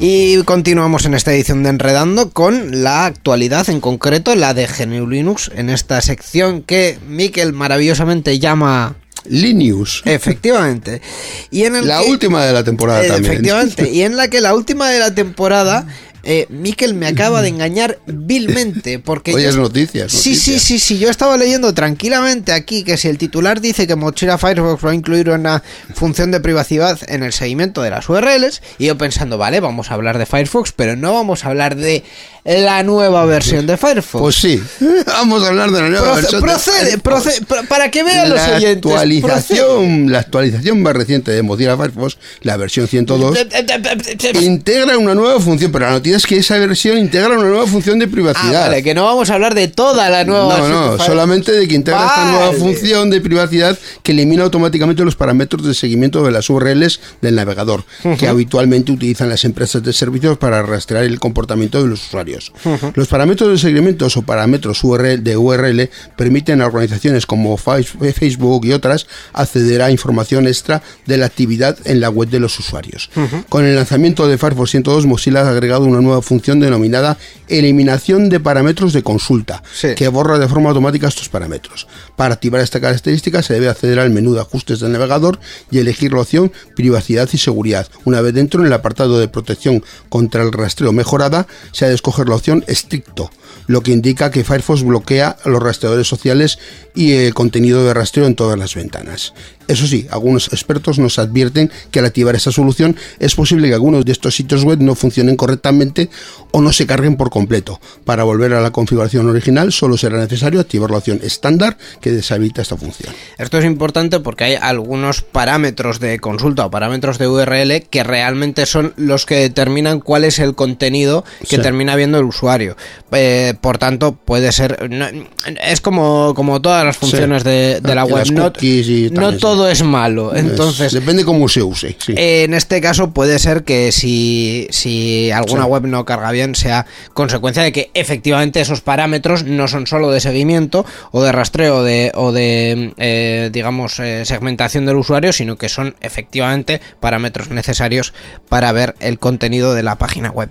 Y continuamos en esta edición de Enredando con la actualidad, en concreto la de GNU Linux, en esta sección que Miquel maravillosamente llama... Linux. Efectivamente. Y en el La que- última de la temporada Eh, también. Efectivamente. Y en la que la última de la temporada, eh, Miquel me acaba de engañar vilmente. Porque yo- es noticias. Sí, sí, sí, sí. Yo estaba leyendo tranquilamente aquí que si el titular dice que Mozilla Firefox va a incluir una función de privacidad en el seguimiento de las URLs, y yo pensando, vale, vamos a hablar de Firefox, pero no vamos a hablar de la nueva versión de Firefox. Pues sí, vamos a hablar de la nueva Proce- versión. de procede, Firefox. procede, pa- para que vean los la procede. actualización, la actualización más reciente de Mozilla Firefox, la versión 102, integra una nueva función, pero la noticia es que esa versión integra una nueva función de Ah, privacidad. vale, que no vamos a hablar de toda la nueva No, versión de no, Firefox. solamente de que integra esta nueva Vale. función de privacidad que elimina automáticamente los parámetros de seguimiento de las URLs del navegador, que habitualmente utilizan las empresas de servicios para rastrear el comportamiento de los usuarios. Los parámetros de seguimiento o parámetros URL de URL permiten a organizaciones como Fa- Facebook y otras acceder a información extra de la actividad en la web de los usuarios. Con el lanzamiento de Firefox 102, Mozilla ha agregado una nueva función denominada eliminación de parámetros de consulta, Sí. que borra de forma automática estos parámetros. Para activar esta característica se debe acceder al menú de ajustes del navegador y elegir la opción privacidad y seguridad. Una vez dentro, en el apartado de protección contra el rastreo mejorada, se ha de escoger la opción estricto, lo que indica que Firefox bloquea los rastreadores sociales y el contenido de rastreo en todas las ventanas. Eso sí, algunos expertos nos advierten que al activar esta solución es posible que algunos de estos sitios web no funcionen correctamente o no se carguen por completo. Para volver a la configuración original solo será necesario activar la opción estándar que deshabilita esta función. Esto es importante porque hay algunos parámetros de consulta o parámetros de URL que realmente son los que determinan cuál es el contenido que Sí. termina viendo el usuario. Eh, por tanto, puede ser. no- es como, como todas las funciones de, de la web. las No, y. todo es malo. Es- Entonces, depende cómo se use. sí. en este caso puede ser que si, si alguna Sí. web no carga bien sea consecuencia de que efectivamente esos parámetros no son solo de seguimiento o de rastreo de, o de eh, digamos eh, segmentación del usuario, sino que son efectivamente parámetros necesarios para ver el contenido de la página web.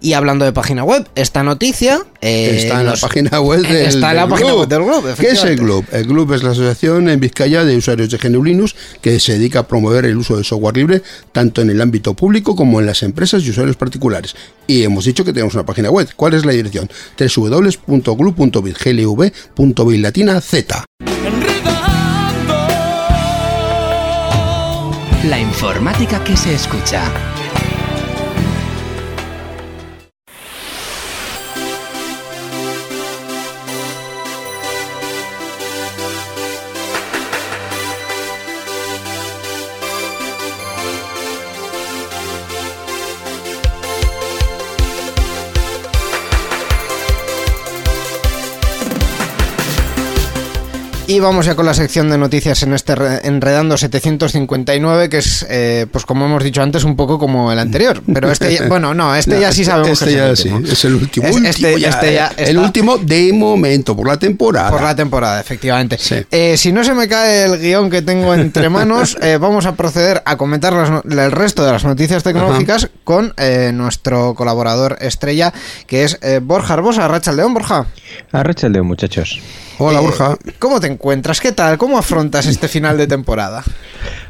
Y hablando de página web, esta noticia eh, está en la página web del, está en la del página Glub. web del Glub, ¿Qué es el. Glub? El Glub es la asociación en Vizcaya de usuarios de GNU Linux que se dedica a promover el uso del software libre tanto en el ámbito público como en las empresas y usuarios particulares. Y hemos dicho que tenemos una página web. ¿Cuál es la dirección? www.glub.biz, glv.biz latina z. La informática que se escucha. Y vamos ya con la sección de noticias en este re- Enredando 759, que es, eh, pues como hemos dicho antes, un poco como el anterior. Pero este, ya- bueno, no, este ya sí sabemos Este que ya es el sí, último. es el último. Es- último este- ya, este ya el último de momento por la temporada. Por la temporada, efectivamente. Sí. Eh, si no se me cae el guion que tengo entre manos, eh, vamos a proceder a comentar las el resto de las noticias tecnológicas con eh, nuestro colaborador estrella, que es eh, Borja Arbosa, Racha León. Borja, Arrecha el dedo, muchachos. Hola, eh, Borja. ¿cómo te encuentras? ¿Qué tal? ¿Cómo afrontas este final de temporada?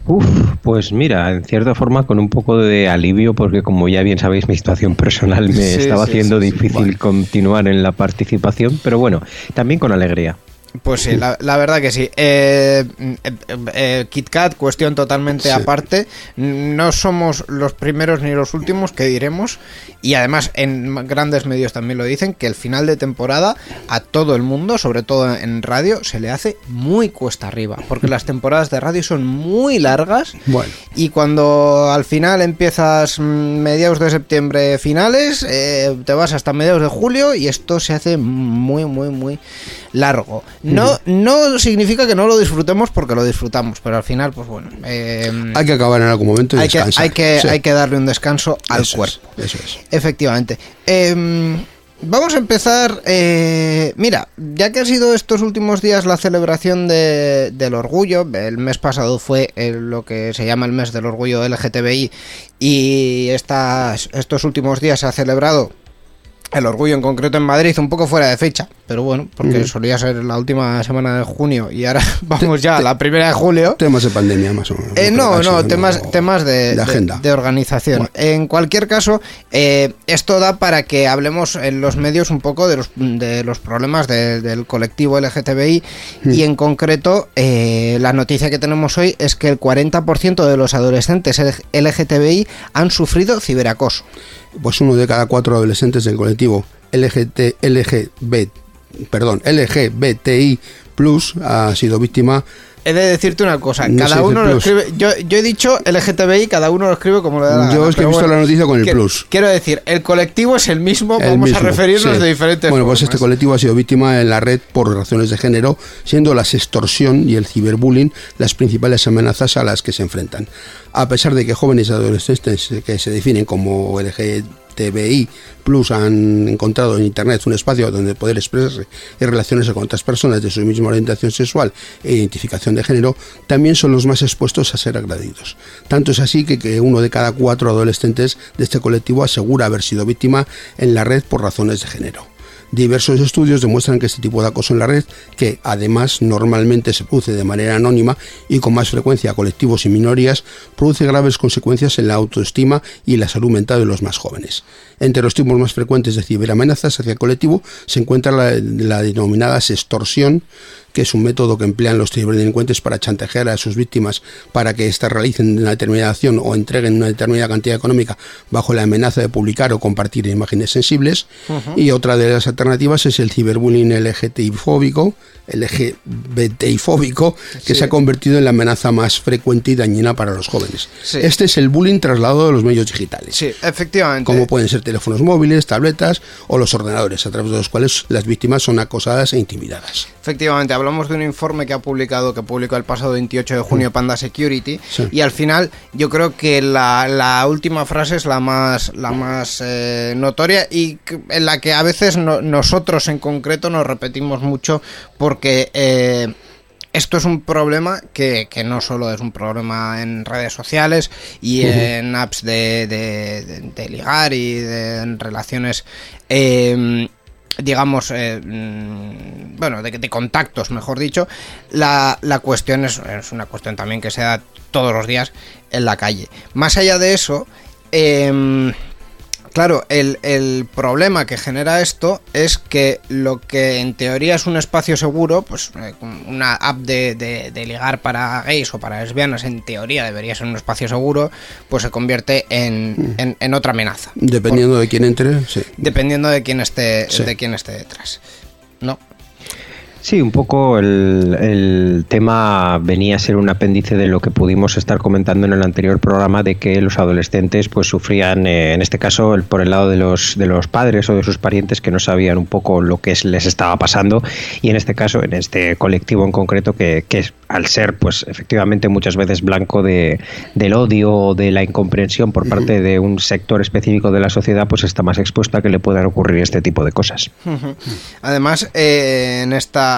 Uf, pues mira, en cierta forma con un poco de alivio, porque como ya bien sabéis, mi situación personal me Sí, estaba sí, haciendo sí, sí. difícil continuar en la participación, pero bueno, también con alegría. Pues sí, la, la verdad que sí. Eh, eh, eh, KitKat, cuestión totalmente Sí. aparte. No somos los primeros ni los últimos que diremos. Y además en grandes medios también lo dicen, que el final de temporada a todo el mundo, sobre todo en radio, se le hace muy cuesta arriba. Porque las temporadas de radio son muy largas. Bueno. Y cuando al final empiezas mm, mediados de septiembre finales, eh, te vas hasta mediados de julio y esto se hace muy, muy, muy largo. No, no significa que no lo disfrutemos porque lo disfrutamos, pero al final, pues bueno, eh, Hay que acabar en algún momento y hay, que, descansar. hay, que, Sí. hay que darle un descanso al Eso es, cuerpo. eso es. Efectivamente. Em, vamos a empezar. eh, mira, ya que ha sido estos últimos días la celebración de- del orgullo, el mes pasado fue lo que se llama el mes del orgullo LGTBI y estos últimos días se ha celebrado el orgullo en concreto en Madrid, un poco fuera de fecha, pero bueno, porque solía ser la última semana de junio y ahora vamos ya a la primera de julio. Temas de pandemia, más o menos. Eh, no, no, temas, no, temas de, agenda. de organización. Bueno. En cualquier caso, eh, esto da para que hablemos en los medios un poco de los, de los problemas de- del colectivo LGTBI y en concreto eh, la noticia que tenemos hoy es que el 40% de los adolescentes LGTBI han sufrido ciberacoso. Pues uno de cada cuatro adolescentes del colectivo LGT, LGB, perdón, LGBTI Plus ha sido víctima. He de decirte una cosa, No cada uno lo escribe, yo, yo he dicho LGTBI, cada uno lo escribe como le da la Yo gana, es que he visto la noticia con el que- plus. Quiero decir, el colectivo es el mismo, el vamos mismo, a referirnos sí. de diferentes Bueno, pues formas. este colectivo ha sido víctima en la red por razones de género, siendo la extorsión y el ciberbullying las principales amenazas a las que se enfrentan. A pesar de que jóvenes y adolescentes que se definen como LGTBI Plus han encontrado en Internet un espacio donde poder expresarse y relacionarse con otras personas de su misma orientación sexual e identificación de género, también son los más expuestos a ser agredidos. Tanto es así que, que uno de cada cuatro adolescentes de este colectivo asegura haber sido víctima en la red por razones de género. Diversos estudios demuestran que este tipo de acoso en la red, que además normalmente se produce de manera anónima y con más frecuencia a colectivos y minorías, produce graves consecuencias en la autoestima y la salud mental de los más jóvenes. Entre los tipos más frecuentes de ciberamenazas hacia el colectivo se encuentra la, la denominada sextorsión, que es un método que emplean los ciberdelincuentes para chantajear a sus víctimas para que éstas realicen una determinada acción o entreguen una determinada cantidad económica bajo la amenaza de publicar o compartir imágenes sensibles. Y otra de las alternativas es el ciberbullying LGTI-fóbico, LGBTI-fóbico, que se ha convertido en la amenaza más frecuente y dañina para los jóvenes. Sí. Este es el bullying trasladado a los medios digitales Sí, efectivamente. como pueden ser teléfonos móviles, tabletas o los ordenadores, a través de los cuales las víctimas son acosadas e intimidadas. Efectivamente, hablamos de un informe que ha publicado, que publicó el pasado 28 de junio Panda Security, Sí. y al final yo creo que la, la última frase es la más, la más eh, notoria y en la que a veces no- nosotros en concreto nos repetimos mucho porque eh, esto es un problema que, que no solo es un problema en redes sociales y en apps de, de- de- de ligar y de en relaciones, eh, digamos, eh, mm, bueno, de, de contactos, mejor dicho. La, la cuestión es, es una cuestión también que se da todos los días en la calle. Más allá de eso, em, Claro, el, el problema que genera esto es que lo que en teoría es un espacio seguro, pues eh, una app de, de- de ligar para gays o para lesbianas, en teoría debería ser un espacio seguro, pues se convierte en, en- en otra amenaza. Dependiendo de quién entre, sí. Dependiendo de quién esté, Sí. de quién esté detrás. ¿No? Sí, un poco el, el tema venía a ser un apéndice de lo que pudimos estar comentando en el anterior programa de que los adolescentes pues sufrían, eh, en este caso, el- por el lado de los, de los padres o de sus parientes que no sabían un poco lo que es- les estaba pasando. Y en este caso, en este colectivo en concreto que, que es, al ser pues efectivamente muchas veces blanco de, del odio o de la incomprensión por parte de un sector específico de la sociedad pues está más expuesto a que le puedan ocurrir este tipo de cosas. Además, eh, en esta,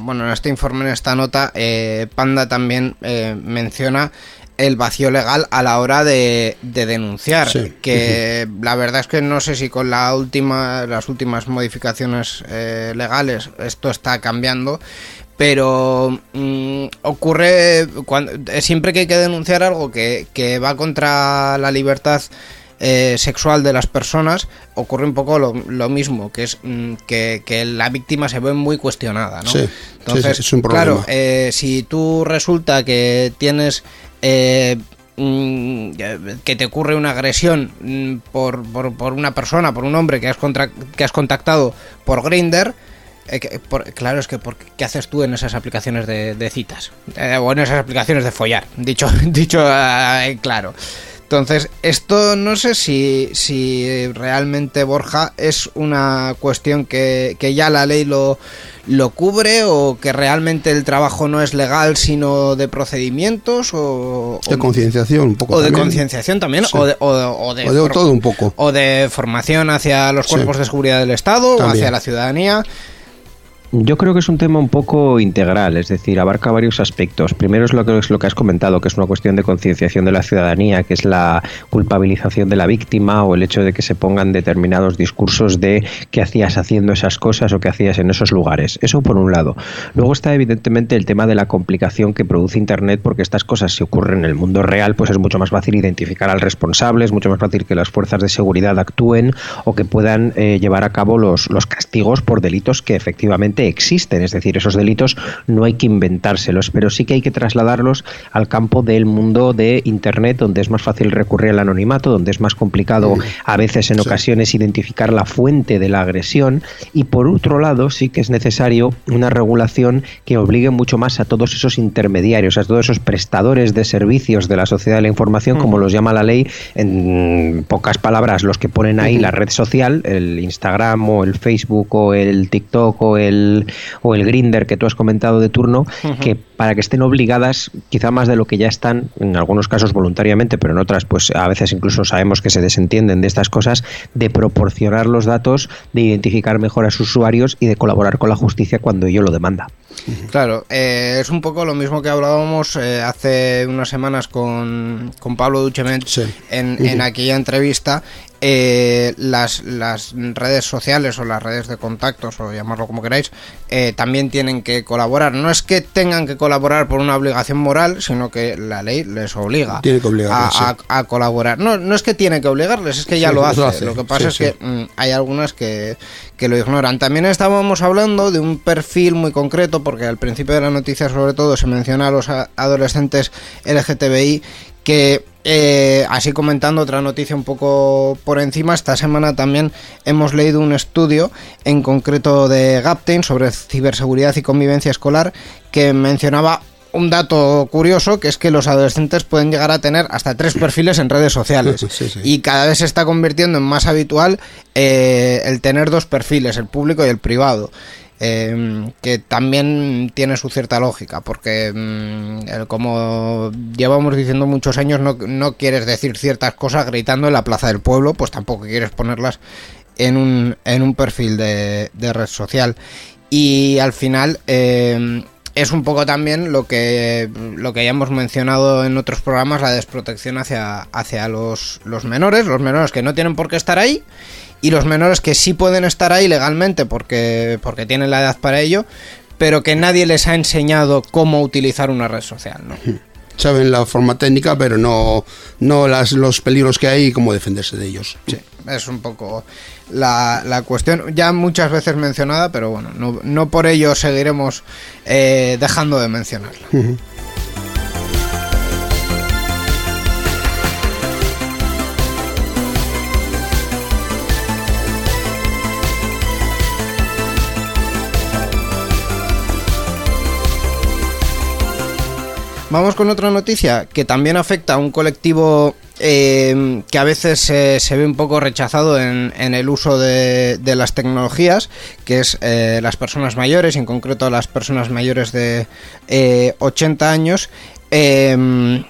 bueno, en este informe, en esta nota, eh, Panda también eh, menciona el vacío legal a la hora de, de denunciar. Sí. Que la verdad es que no sé si con la última, las últimas modificaciones eh, legales esto está cambiando. Pero mm, ocurre cuando, siempre que hay que denunciar algo que, que va contra la libertad eh, sexual de las personas, ocurre un poco lo, lo mismo, que es mm, que, que la víctima se ve muy cuestionada, ¿no? Sí, Entonces, sí, es un problema. claro, eh, si tú resulta que tienes eh, mm, que te ocurre una agresión mm, por, por, por una persona, por un hombre que has, contra- que has contactado por Grinder, claro, es que por- ¿qué haces tú en esas aplicaciones de, de citas? Eh, o en esas aplicaciones de follar, dicho, dicho eh, claro. Entonces, esto no sé si, si realmente Borja es una cuestión que, que ya la ley lo, lo cubre o que realmente el trabajo no es legal sino de procedimientos o, De concienciación, un poco o de concienciación también Sí. o de, o de- o de de todo un poco. o de formación hacia los Sí. cuerpos de seguridad del Estado o hacia la ciudadanía. Yo creo que es un tema un poco integral, es decir, abarca varios aspectos. Primero es lo que es lo que has comentado, que es una cuestión de concienciación de la ciudadanía, que es la culpabilización de la víctima o el hecho de que se pongan determinados discursos de qué hacías haciendo esas cosas o qué hacías en esos lugares. Eso por un lado. Luego está evidentemente el tema de la complicación que produce Internet, porque estas cosas si ocurren en el mundo real, pues es mucho más fácil identificar al responsable, es mucho más fácil que las fuerzas de seguridad actúen o que puedan eh, llevar a cabo los, los castigos por delitos que efectivamente existen. Es decir, esos delitos no hay que inventárselos, pero sí que hay que trasladarlos al campo del mundo de Internet, donde es más fácil recurrir al anonimato, donde es más complicado a veces en ocasiones identificar la fuente de la agresión. Y por otro lado, sí que es necesario una regulación que obligue mucho más a todos esos intermediarios, a todos esos prestadores de servicios de la sociedad de la información, como los llama la ley, en pocas palabras, los que ponen ahí la red social, el Instagram o el Facebook o el TikTok o el, o el Grinder que tú has comentado de turno, que para que estén obligadas, quizá más de lo que ya están, en algunos casos voluntariamente, pero en otras, pues a veces incluso sabemos que se desentienden de estas cosas, de proporcionar los datos, de identificar mejor a sus usuarios y de colaborar con la justicia cuando ello lo demanda. Claro, eh, es un poco lo mismo que hablábamos eh, hace unas semanas con, con Pablo Duchemet Sí. en, en aquella entrevista. Eh, las, las redes sociales o las redes de contactos, o llamarlo como queráis, eh, también tienen que colaborar. No es que tengan que colaborar por una obligación moral, sino que la ley les obliga Tiene que a, a- a colaborar. No, no es que tiene que obligarles, es que ya Sí, lo lo hace. Lo que pasa sí, es que mm, hay algunas que, que lo ignoran. También estábamos hablando de un perfil muy concreto, porque al principio de la noticia sobre todo se menciona a los adolescentes LGTBI que eh, así comentando otra noticia un poco por encima, esta semana también hemos leído un estudio en concreto de Gaptain sobre ciberseguridad y convivencia escolar que mencionaba un dato curioso que es que los adolescentes pueden llegar a tener hasta tres perfiles en redes sociales Sí, sí. y cada vez se está convirtiendo en más habitual eh, el tener dos perfiles, el público y el privado. Eh, que también tiene su cierta lógica, porque el- como llevamos diciendo muchos años, no, no quieres decir ciertas cosas gritando en la plaza del pueblo, pues tampoco quieres ponerlas en un, en un perfil de, red social. Y al final eh, es un poco también lo que, lo que ya hemos mencionado en otros programas, la desprotección hacia, hacia los, los menores, los menores que no tienen por qué estar ahí y los menores que sí pueden estar ahí legalmente porque, porque tienen la edad para ello, pero que nadie les ha enseñado cómo utilizar una red social. ¿no? Saben la forma técnica, pero no, no las, los peligros que hay y cómo defenderse de ellos. Sí, es un poco la, la cuestión, ya muchas veces mencionada, pero bueno, no, no por ello seguiremos eh, dejando de mencionarla. Vamos con otra noticia que también afecta a un colectivo eh, que a veces se- se ve un poco rechazado en, el uso de, las tecnologías, que es eh, las personas mayores, en concreto las personas mayores de eh, 80 años. Eh,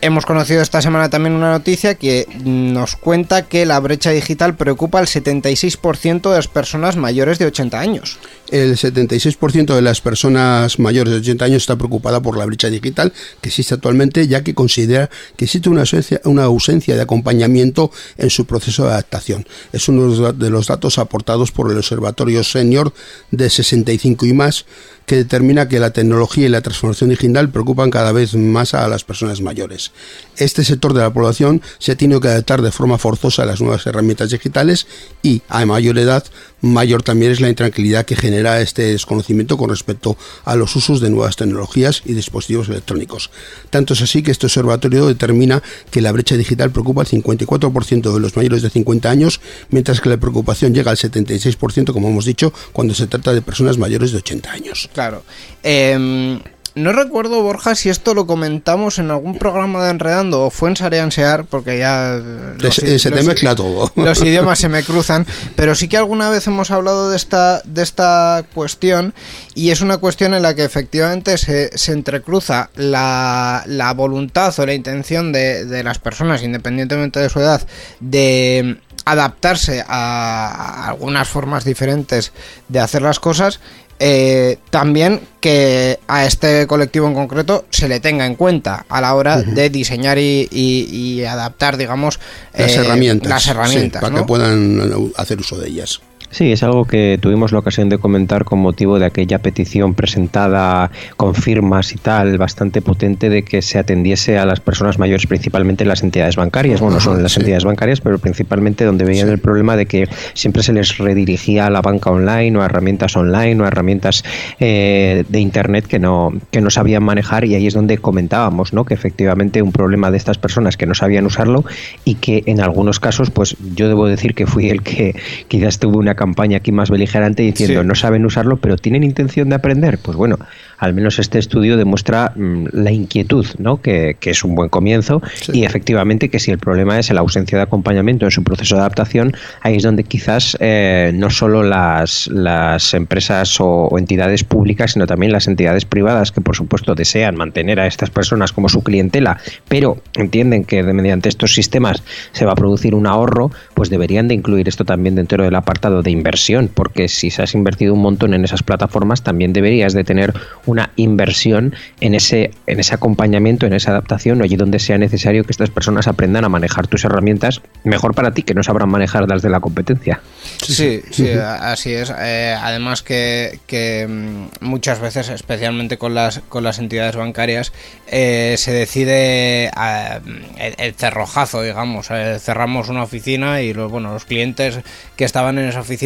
Hemos conocido esta semana también una noticia que nos cuenta que la brecha digital preocupa al 76% de las personas mayores de 80 años. El 76% de las personas mayores de 80 años está preocupada por la brecha digital que existe actualmente, ya que considera que existe una ausencia, de acompañamiento en su proceso de adaptación. Es uno de los datos aportados por el Observatorio Senior de 65 y más, que determina que la tecnología y la transformación digital preocupan cada vez más a las personas mayores. Este sector de la población se ha tenido que adaptar de forma forzosa a las nuevas herramientas digitales y a mayor edad, mayor también es la intranquilidad que genera este desconocimiento con respecto a los usos de nuevas tecnologías y dispositivos electrónicos. Tanto es así que este observatorio determina que la brecha digital preocupa al 54% de los mayores de 50 años, mientras que la preocupación llega al 76%, como hemos dicho, cuando se trata de personas mayores de 80 años. Claro. Em, no recuerdo, Borja, si esto lo comentamos en algún programa de Enredando o fue en Sarean Sear, porque ya... eh, los Se- te los mezcla todo. Los idiomas se me cruzan, pero sí que alguna vez hemos hablado de esta, de esta cuestión y es una cuestión en la que efectivamente se, se entrecruza la, la voluntad o la intención de, de las personas, independientemente de su edad, de adaptarse a algunas formas diferentes de hacer las cosas eh, también que a este colectivo en concreto se le tenga en cuenta a la hora de diseñar y, y- y adaptar, digamos, Las eh, herramientas. las sí, herramientas, para que puedan hacer uso de ellas. Sí, es algo que tuvimos la ocasión de comentar con motivo de aquella petición presentada con firmas y tal, bastante potente de que se atendiese a las personas mayores, principalmente en las entidades bancarias. Bueno, son las sí. entidades bancarias, pero principalmente donde veían el problema de que siempre se les redirigía a la banca online o a herramientas online o a herramientas eh, de internet que no, que no sabían manejar y ahí es donde comentábamos, ¿no? Que efectivamente un problema de estas personas que no sabían usarlo y que en algunos casos, pues yo debo decir que fui el que quizás tuvo una campaña aquí más beligerante diciendo Sí. no saben usarlo, pero tienen intención de aprender. Pues bueno, al menos este estudio demuestra mm, la inquietud, ¿no? Que, que es un buen comienzo y efectivamente que si el problema es la ausencia de acompañamiento en su proceso de adaptación, ahí es donde quizás eh, no solo las, las empresas o, o entidades públicas, sino también las entidades privadas que por supuesto desean mantener a estas personas como su clientela, pero entienden que mediante estos sistemas se va a producir un ahorro, pues deberían de incluir esto también dentro del apartado de inversión, porque si se has invertido un montón en esas plataformas, también deberías de tener una inversión en ese, en ese acompañamiento, en esa adaptación, allí donde sea necesario que estas personas aprendan a manejar tus herramientas mejor para ti, que no sabrán manejar las de la competencia. Sí, sí, así es. Eh, además que, que, mm, muchas veces, especialmente con las, con las entidades bancarias, eh, se decide el, el cerrojazo, digamos. Eh, cerramos una oficina y los, bueno, los clientes que estaban en esa oficina,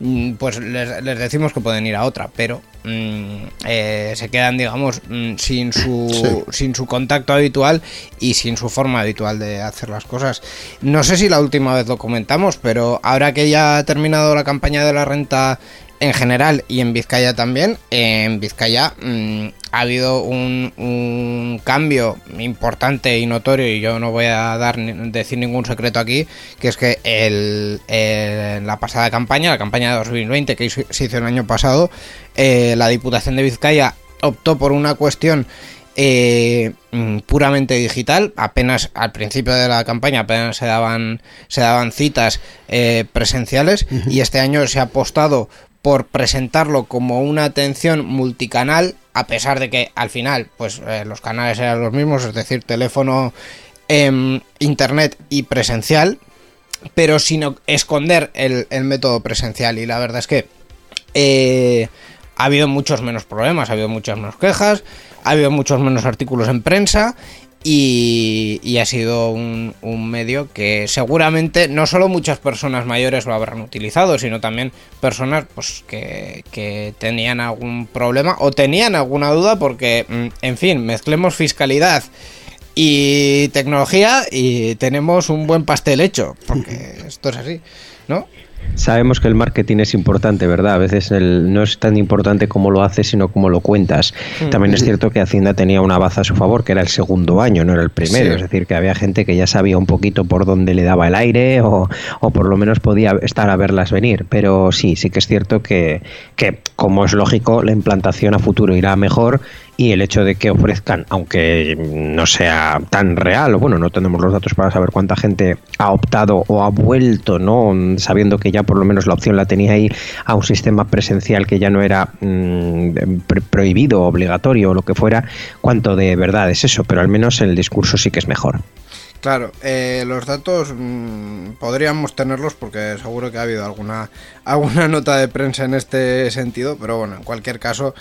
mm, pues les, les decimos que pueden ir a otra, pero mm, eh, se quedan, digamos, mm, sin su, sin su contacto habitual y sin su forma habitual de hacer las cosas. No sé si la última vez lo comentamos, pero ahora que ya ha terminado la campaña de la renta en general y en Vizcaya también, en Vizcaya mm, ha habido un, un cambio importante y notorio y yo no voy a dar decir ningún secreto aquí, que es que el, el- la pasada campaña, la campaña de 2020 que se hizo el año pasado, eh, la Diputación de Vizcaya optó por una cuestión eh, mm, puramente digital. Apenas al principio de la campaña apenas se daban se daban citas eh, presenciales y este año se ha apostado por presentarlo como una atención multicanal a pesar de que al final pues eh, los canales eran los mismos, es decir, teléfono, em, internet y presencial, pero sin esconder el, el método presencial. Y la verdad es que eh, ha habido muchos menos problemas, ha habido muchas menos quejas, ha habido muchos menos artículos en prensa y, y ha sido un, un medio que seguramente no solo muchas personas mayores lo habrán utilizado, sino también personas pues, que, que tenían algún problema o tenían alguna duda porque, mm, en fin, mezclemos fiscalidad y tecnología y tenemos un buen pastel hecho, porque esto es así, ¿no? Sabemos que el marketing es importante, ¿verdad? A veces el- no es tan importante cómo lo haces, sino cómo lo cuentas. También es cierto que Hacienda tenía una baza a su favor, que era el segundo año, no era el primero. Sí. Es decir, que había gente que ya sabía un poquito por dónde le daba el aire o, o por lo menos podía estar a verlas venir. Pero sí, sí que es cierto que, que, como es lógico, la implantación a futuro irá mejor y el hecho de que ofrezcan, aunque no sea tan real, o bueno, no tenemos los datos para saber cuánta gente ha optado o ha vuelto, ¿no? Sabiendo que ya por lo menos la opción la tenía ahí a un sistema presencial que ya no era mm, pre- prohibido, obligatorio o lo que fuera, cuánto de verdad es eso, pero al menos el discurso sí que es mejor. Claro, eh, los datos mm, podríamos tenerlos porque seguro que ha habido alguna, alguna nota de prensa en este sentido, pero bueno, en cualquier caso,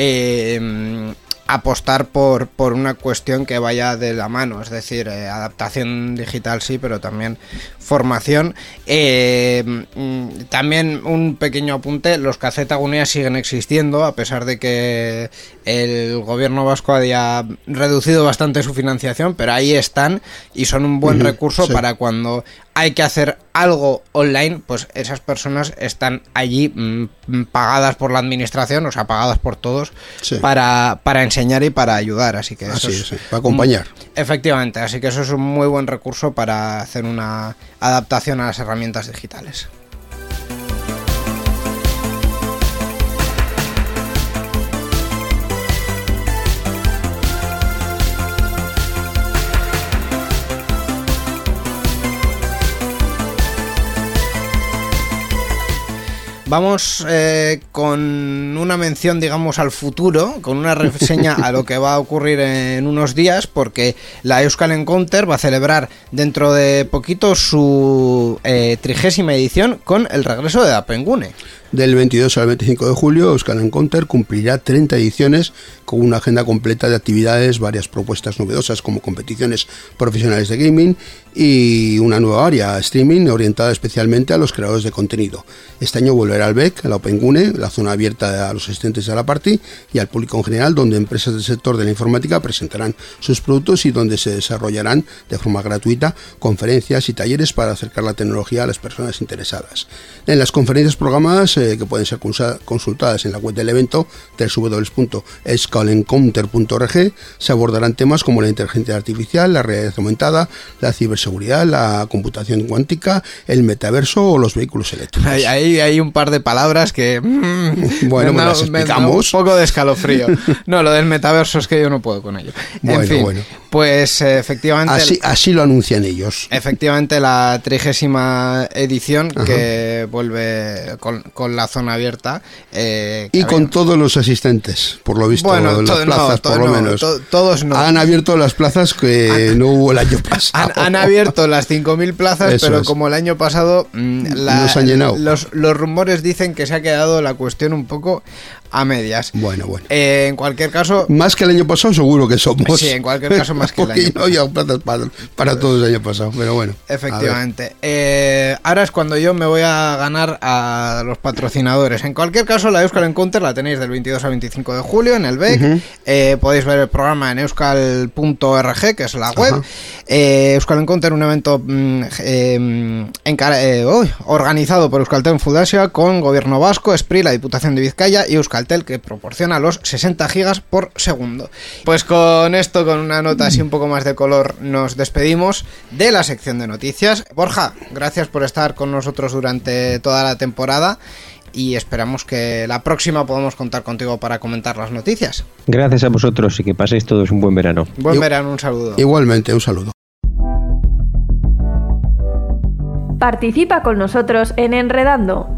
eh, apostar por, por una cuestión que vaya de la mano, es decir, eh, adaptación digital sí, pero también formación. Eh, mm, también un pequeño apunte, los cacetagonías siguen existiendo, a pesar de que el gobierno vasco haya reducido bastante su financiación, pero ahí están y son un buen recurso sí. para cuando hay que hacer algo online, pues esas personas están allí mm, pagadas por la administración, o sea, pagadas por todos, Sí. para, para enseñar y para ayudar. Así que eso Así es es, sí, para acompañar. Efectivamente, así que eso es un muy buen recurso para hacer una adaptación a las herramientas digitales. Vamos eh, con una mención, digamos, al futuro, con una reseña a lo que va a ocurrir en unos días, porque la Euskal Encounter va a celebrar dentro de poquito su eh, trigésima edición con el regreso de Apengune. Del 22 al 25 de julio, Euskal Encounter cumplirá 30 ediciones con una agenda completa de actividades, varias propuestas novedosas como competiciones profesionales de gaming y una nueva área, streaming, orientada especialmente a los creadores de contenido. Este año volverá al BEC, a la OpenGune, la zona abierta a los asistentes a la party y al público en general, donde empresas del sector de la informática presentarán sus productos y donde se desarrollarán de forma gratuita conferencias y talleres para acercar la tecnología a las personas interesadas. En las conferencias programadas, eh, que pueden ser consultadas en la web del evento, www.escalencounter.org, se abordarán temas como la inteligencia artificial, la realidad aumentada, la ciberseguridad, la computación cuántica, el metaverso o los vehículos eléctricos. Hay, hay, hay un par de palabras que... mm, Bueno, me las me explicamos. un poco de escalofrío. No, lo del metaverso es que yo no puedo con ello. Bueno, en fin, bueno. Pues eh, efectivamente. Así, así lo anuncian ellos. Efectivamente, la trigésima edición que vuelve con, con la zona abierta. eh, Y con había- todos los asistentes, por lo visto, Bueno, las no, por lo no, menos. to- todos no. Han abierto las plazas que no hubo el año pasado. Han, han abierto las 5.000 plazas, Eso pero es. como el año pasado mm, la- han llenado. Los, los rumores dicen que se ha quedado la cuestión un poco a medias. Bueno, bueno. Eh, en cualquier caso, Más que el año pasado, seguro que somos. Sí, en cualquier caso, más que el año no había plazas para, para todos el año pasado, pero bueno. Efectivamente. Eh, ahora es cuando yo me voy a ganar a los patrocinadores. En cualquier caso, la Euskal Encounter la tenéis del 22 al 25 de julio en el BEC. Eh, podéis ver el programa en euskal.org, que es la web. Euskal Encounter, un evento mm, uy, organizado por Euskaltel Fundasia con Gobierno Vasco, SPRI, la Diputación de Vizcaya y Euskaltel, que proporciona los 60 gigas por segundo. Pues con esto, con una nota así un poco más de color, nos despedimos de la sección de noticias. Borja, gracias por estar con nosotros durante toda la temporada y esperamos que la próxima podamos contar contigo para comentar las noticias. Gracias a vosotros y que paséis todos un buen verano. Buen Yo- verano, un saludo. Igualmente, un saludo. Participa con nosotros en Enredando.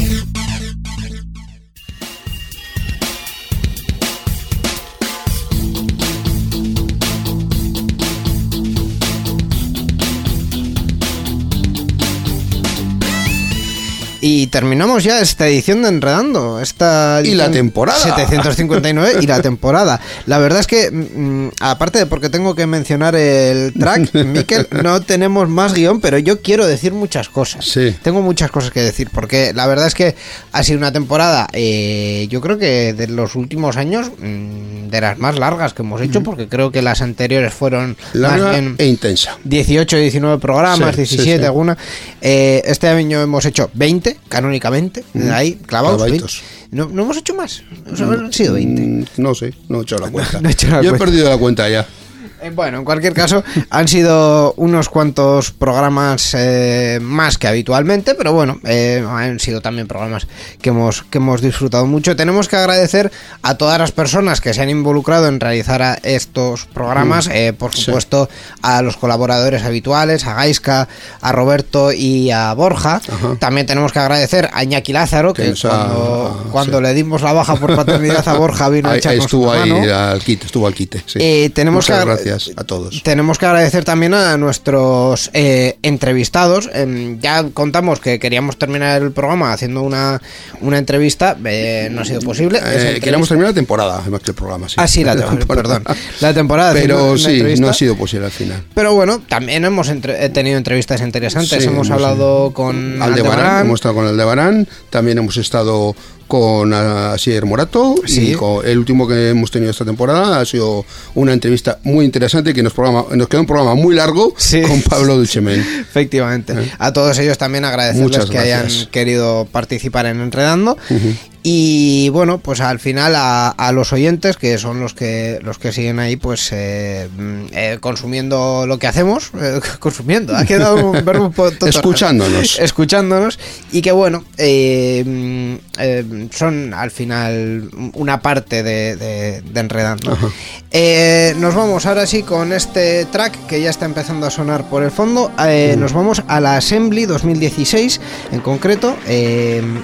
Y terminamos ya esta edición de Enredando. Esta Y la edición temporada. 759 y la temporada. La verdad es que, mm, aparte de porque tengo que mencionar el track, Miquel, no tenemos más guion, pero yo quiero decir muchas cosas. Sí. Tengo muchas cosas que decir, porque la verdad es que ha sido una temporada, eh, yo creo que de los últimos años, mm, de las más largas que hemos hecho, porque creo que las anteriores fueron más Larga bien... e intensa. 18, 19 programas, Sí, sí, 17 sí. alguna. Eh, este año hemos hecho 20, canónicamente, ahí, clavados. Clavaditos. 20. No, no hemos hecho más, O sea, han sido 20. Mm, No sé, no he hecho la cuenta. no he hecho la Yo cuenta. he perdido la cuenta ya. Eh, bueno, en cualquier caso, han sido unos cuantos programas eh, más que habitualmente, pero bueno, eh, han sido también programas que hemos, que hemos disfrutado mucho. Tenemos que agradecer a todas las personas que se han involucrado en realizar a estos programas, eh, por Sí. supuesto a los colaboradores habituales, a Gaiska, a Roberto y a Borja. Ajá. También tenemos que agradecer a Iñaki Lázaro, que, cuando, cuando sí. le dimos la baja por paternidad a Borja vino a Ahí, echarnos estuvo una ahí mano. al quite, estuvo al quite. sí. Tenemos Muchas que agra- gracias a todos. Tenemos que agradecer también a nuestros eh, entrevistados. Em, ya contamos que queríamos terminar el programa haciendo una, una entrevista. eh, no ha sido posible. Eh, queríamos terminar la temporada, además que el programa. Sí, Ah, sí, la tem- perdón. La temporada Pero sí, entrevista. no ha sido posible al final. Pero bueno, también hemos entre- eh, tenido entrevistas interesantes. Sí, hemos hemos- hablado con Aldebarán, Aldebarán. hemos estado con Aldebarán, también hemos estado con Asier Morato Sí. y con el último que hemos tenido esta temporada ha sido una entrevista muy interesante que nos, programa, nos quedó un programa muy largo Sí. con Pablo Duchemen. Efectivamente. A todos ellos también agradecerles Muchas que hayan querido participar en Enredando. Y bueno, pues al final a, a los oyentes, que son los que los que siguen ahí, pues eh, mm, eh, consumiendo lo que hacemos, eh, consumiendo, ha quedado un verbo tonto. Escuchándonos. Escuchándonos. Y que bueno, mm, son al final una parte de, de- de Enredando. Nos vamos ahora sí con este track que ya está empezando a sonar por el fondo. Eh, Nos vamos a la Assembly 2016, en concreto,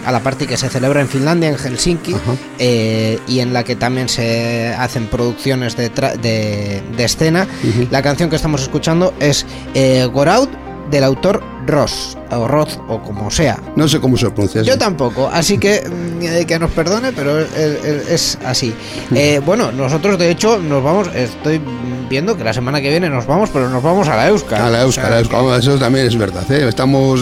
a la parte que se celebra en Finlandia, en Helsinki, eh, y en la que también se hacen producciones de, tra- de, de escena. La canción que estamos escuchando es eh, del autor Ross, o Roth, o como sea. No sé cómo se pronuncia. Yo tampoco, así que mm, eh, que nos perdone, pero es, así. Eh, bueno, nosotros de hecho nos vamos, estoy mm, viendo que la semana que viene nos vamos, pero nos vamos a la Euskal. A la O Euskal, sea, la Euskal. Eso también es verdad. ¿eh? Estamos,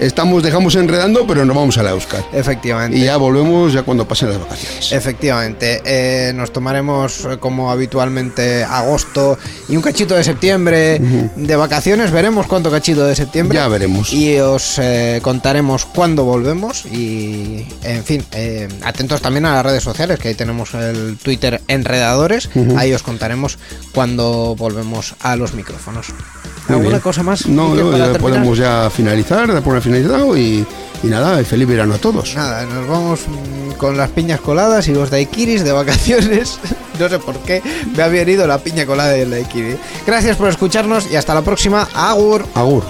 estamos, dejamos enredando, pero nos vamos a la Euskal. Efectivamente. Y ya volvemos ya cuando pasen las vacaciones. Efectivamente, nos tomaremos como habitualmente agosto y un cachito de septiembre de vacaciones. Veremos cuánto cachito de septiembre. Ya veremos. Y os eh, contaremos cuándo volvemos. Y en fin, eh, atentos también a las redes sociales, que ahí tenemos el Twitter Enredadores. Ahí os contaremos cuándo volvemos a los micrófonos. Muy ¿Alguna bien. cosa más? No, no, ya podemos ya finalizar, dar por finalizado y, y nada, feliz verano a todos. Nada, nos vamos mm, con las piñas coladas y los daiquiris de vacaciones. No sé por qué me ha venido la piña colada y el daiquiri. Gracias por escucharnos y hasta la próxima. Agur. Agur.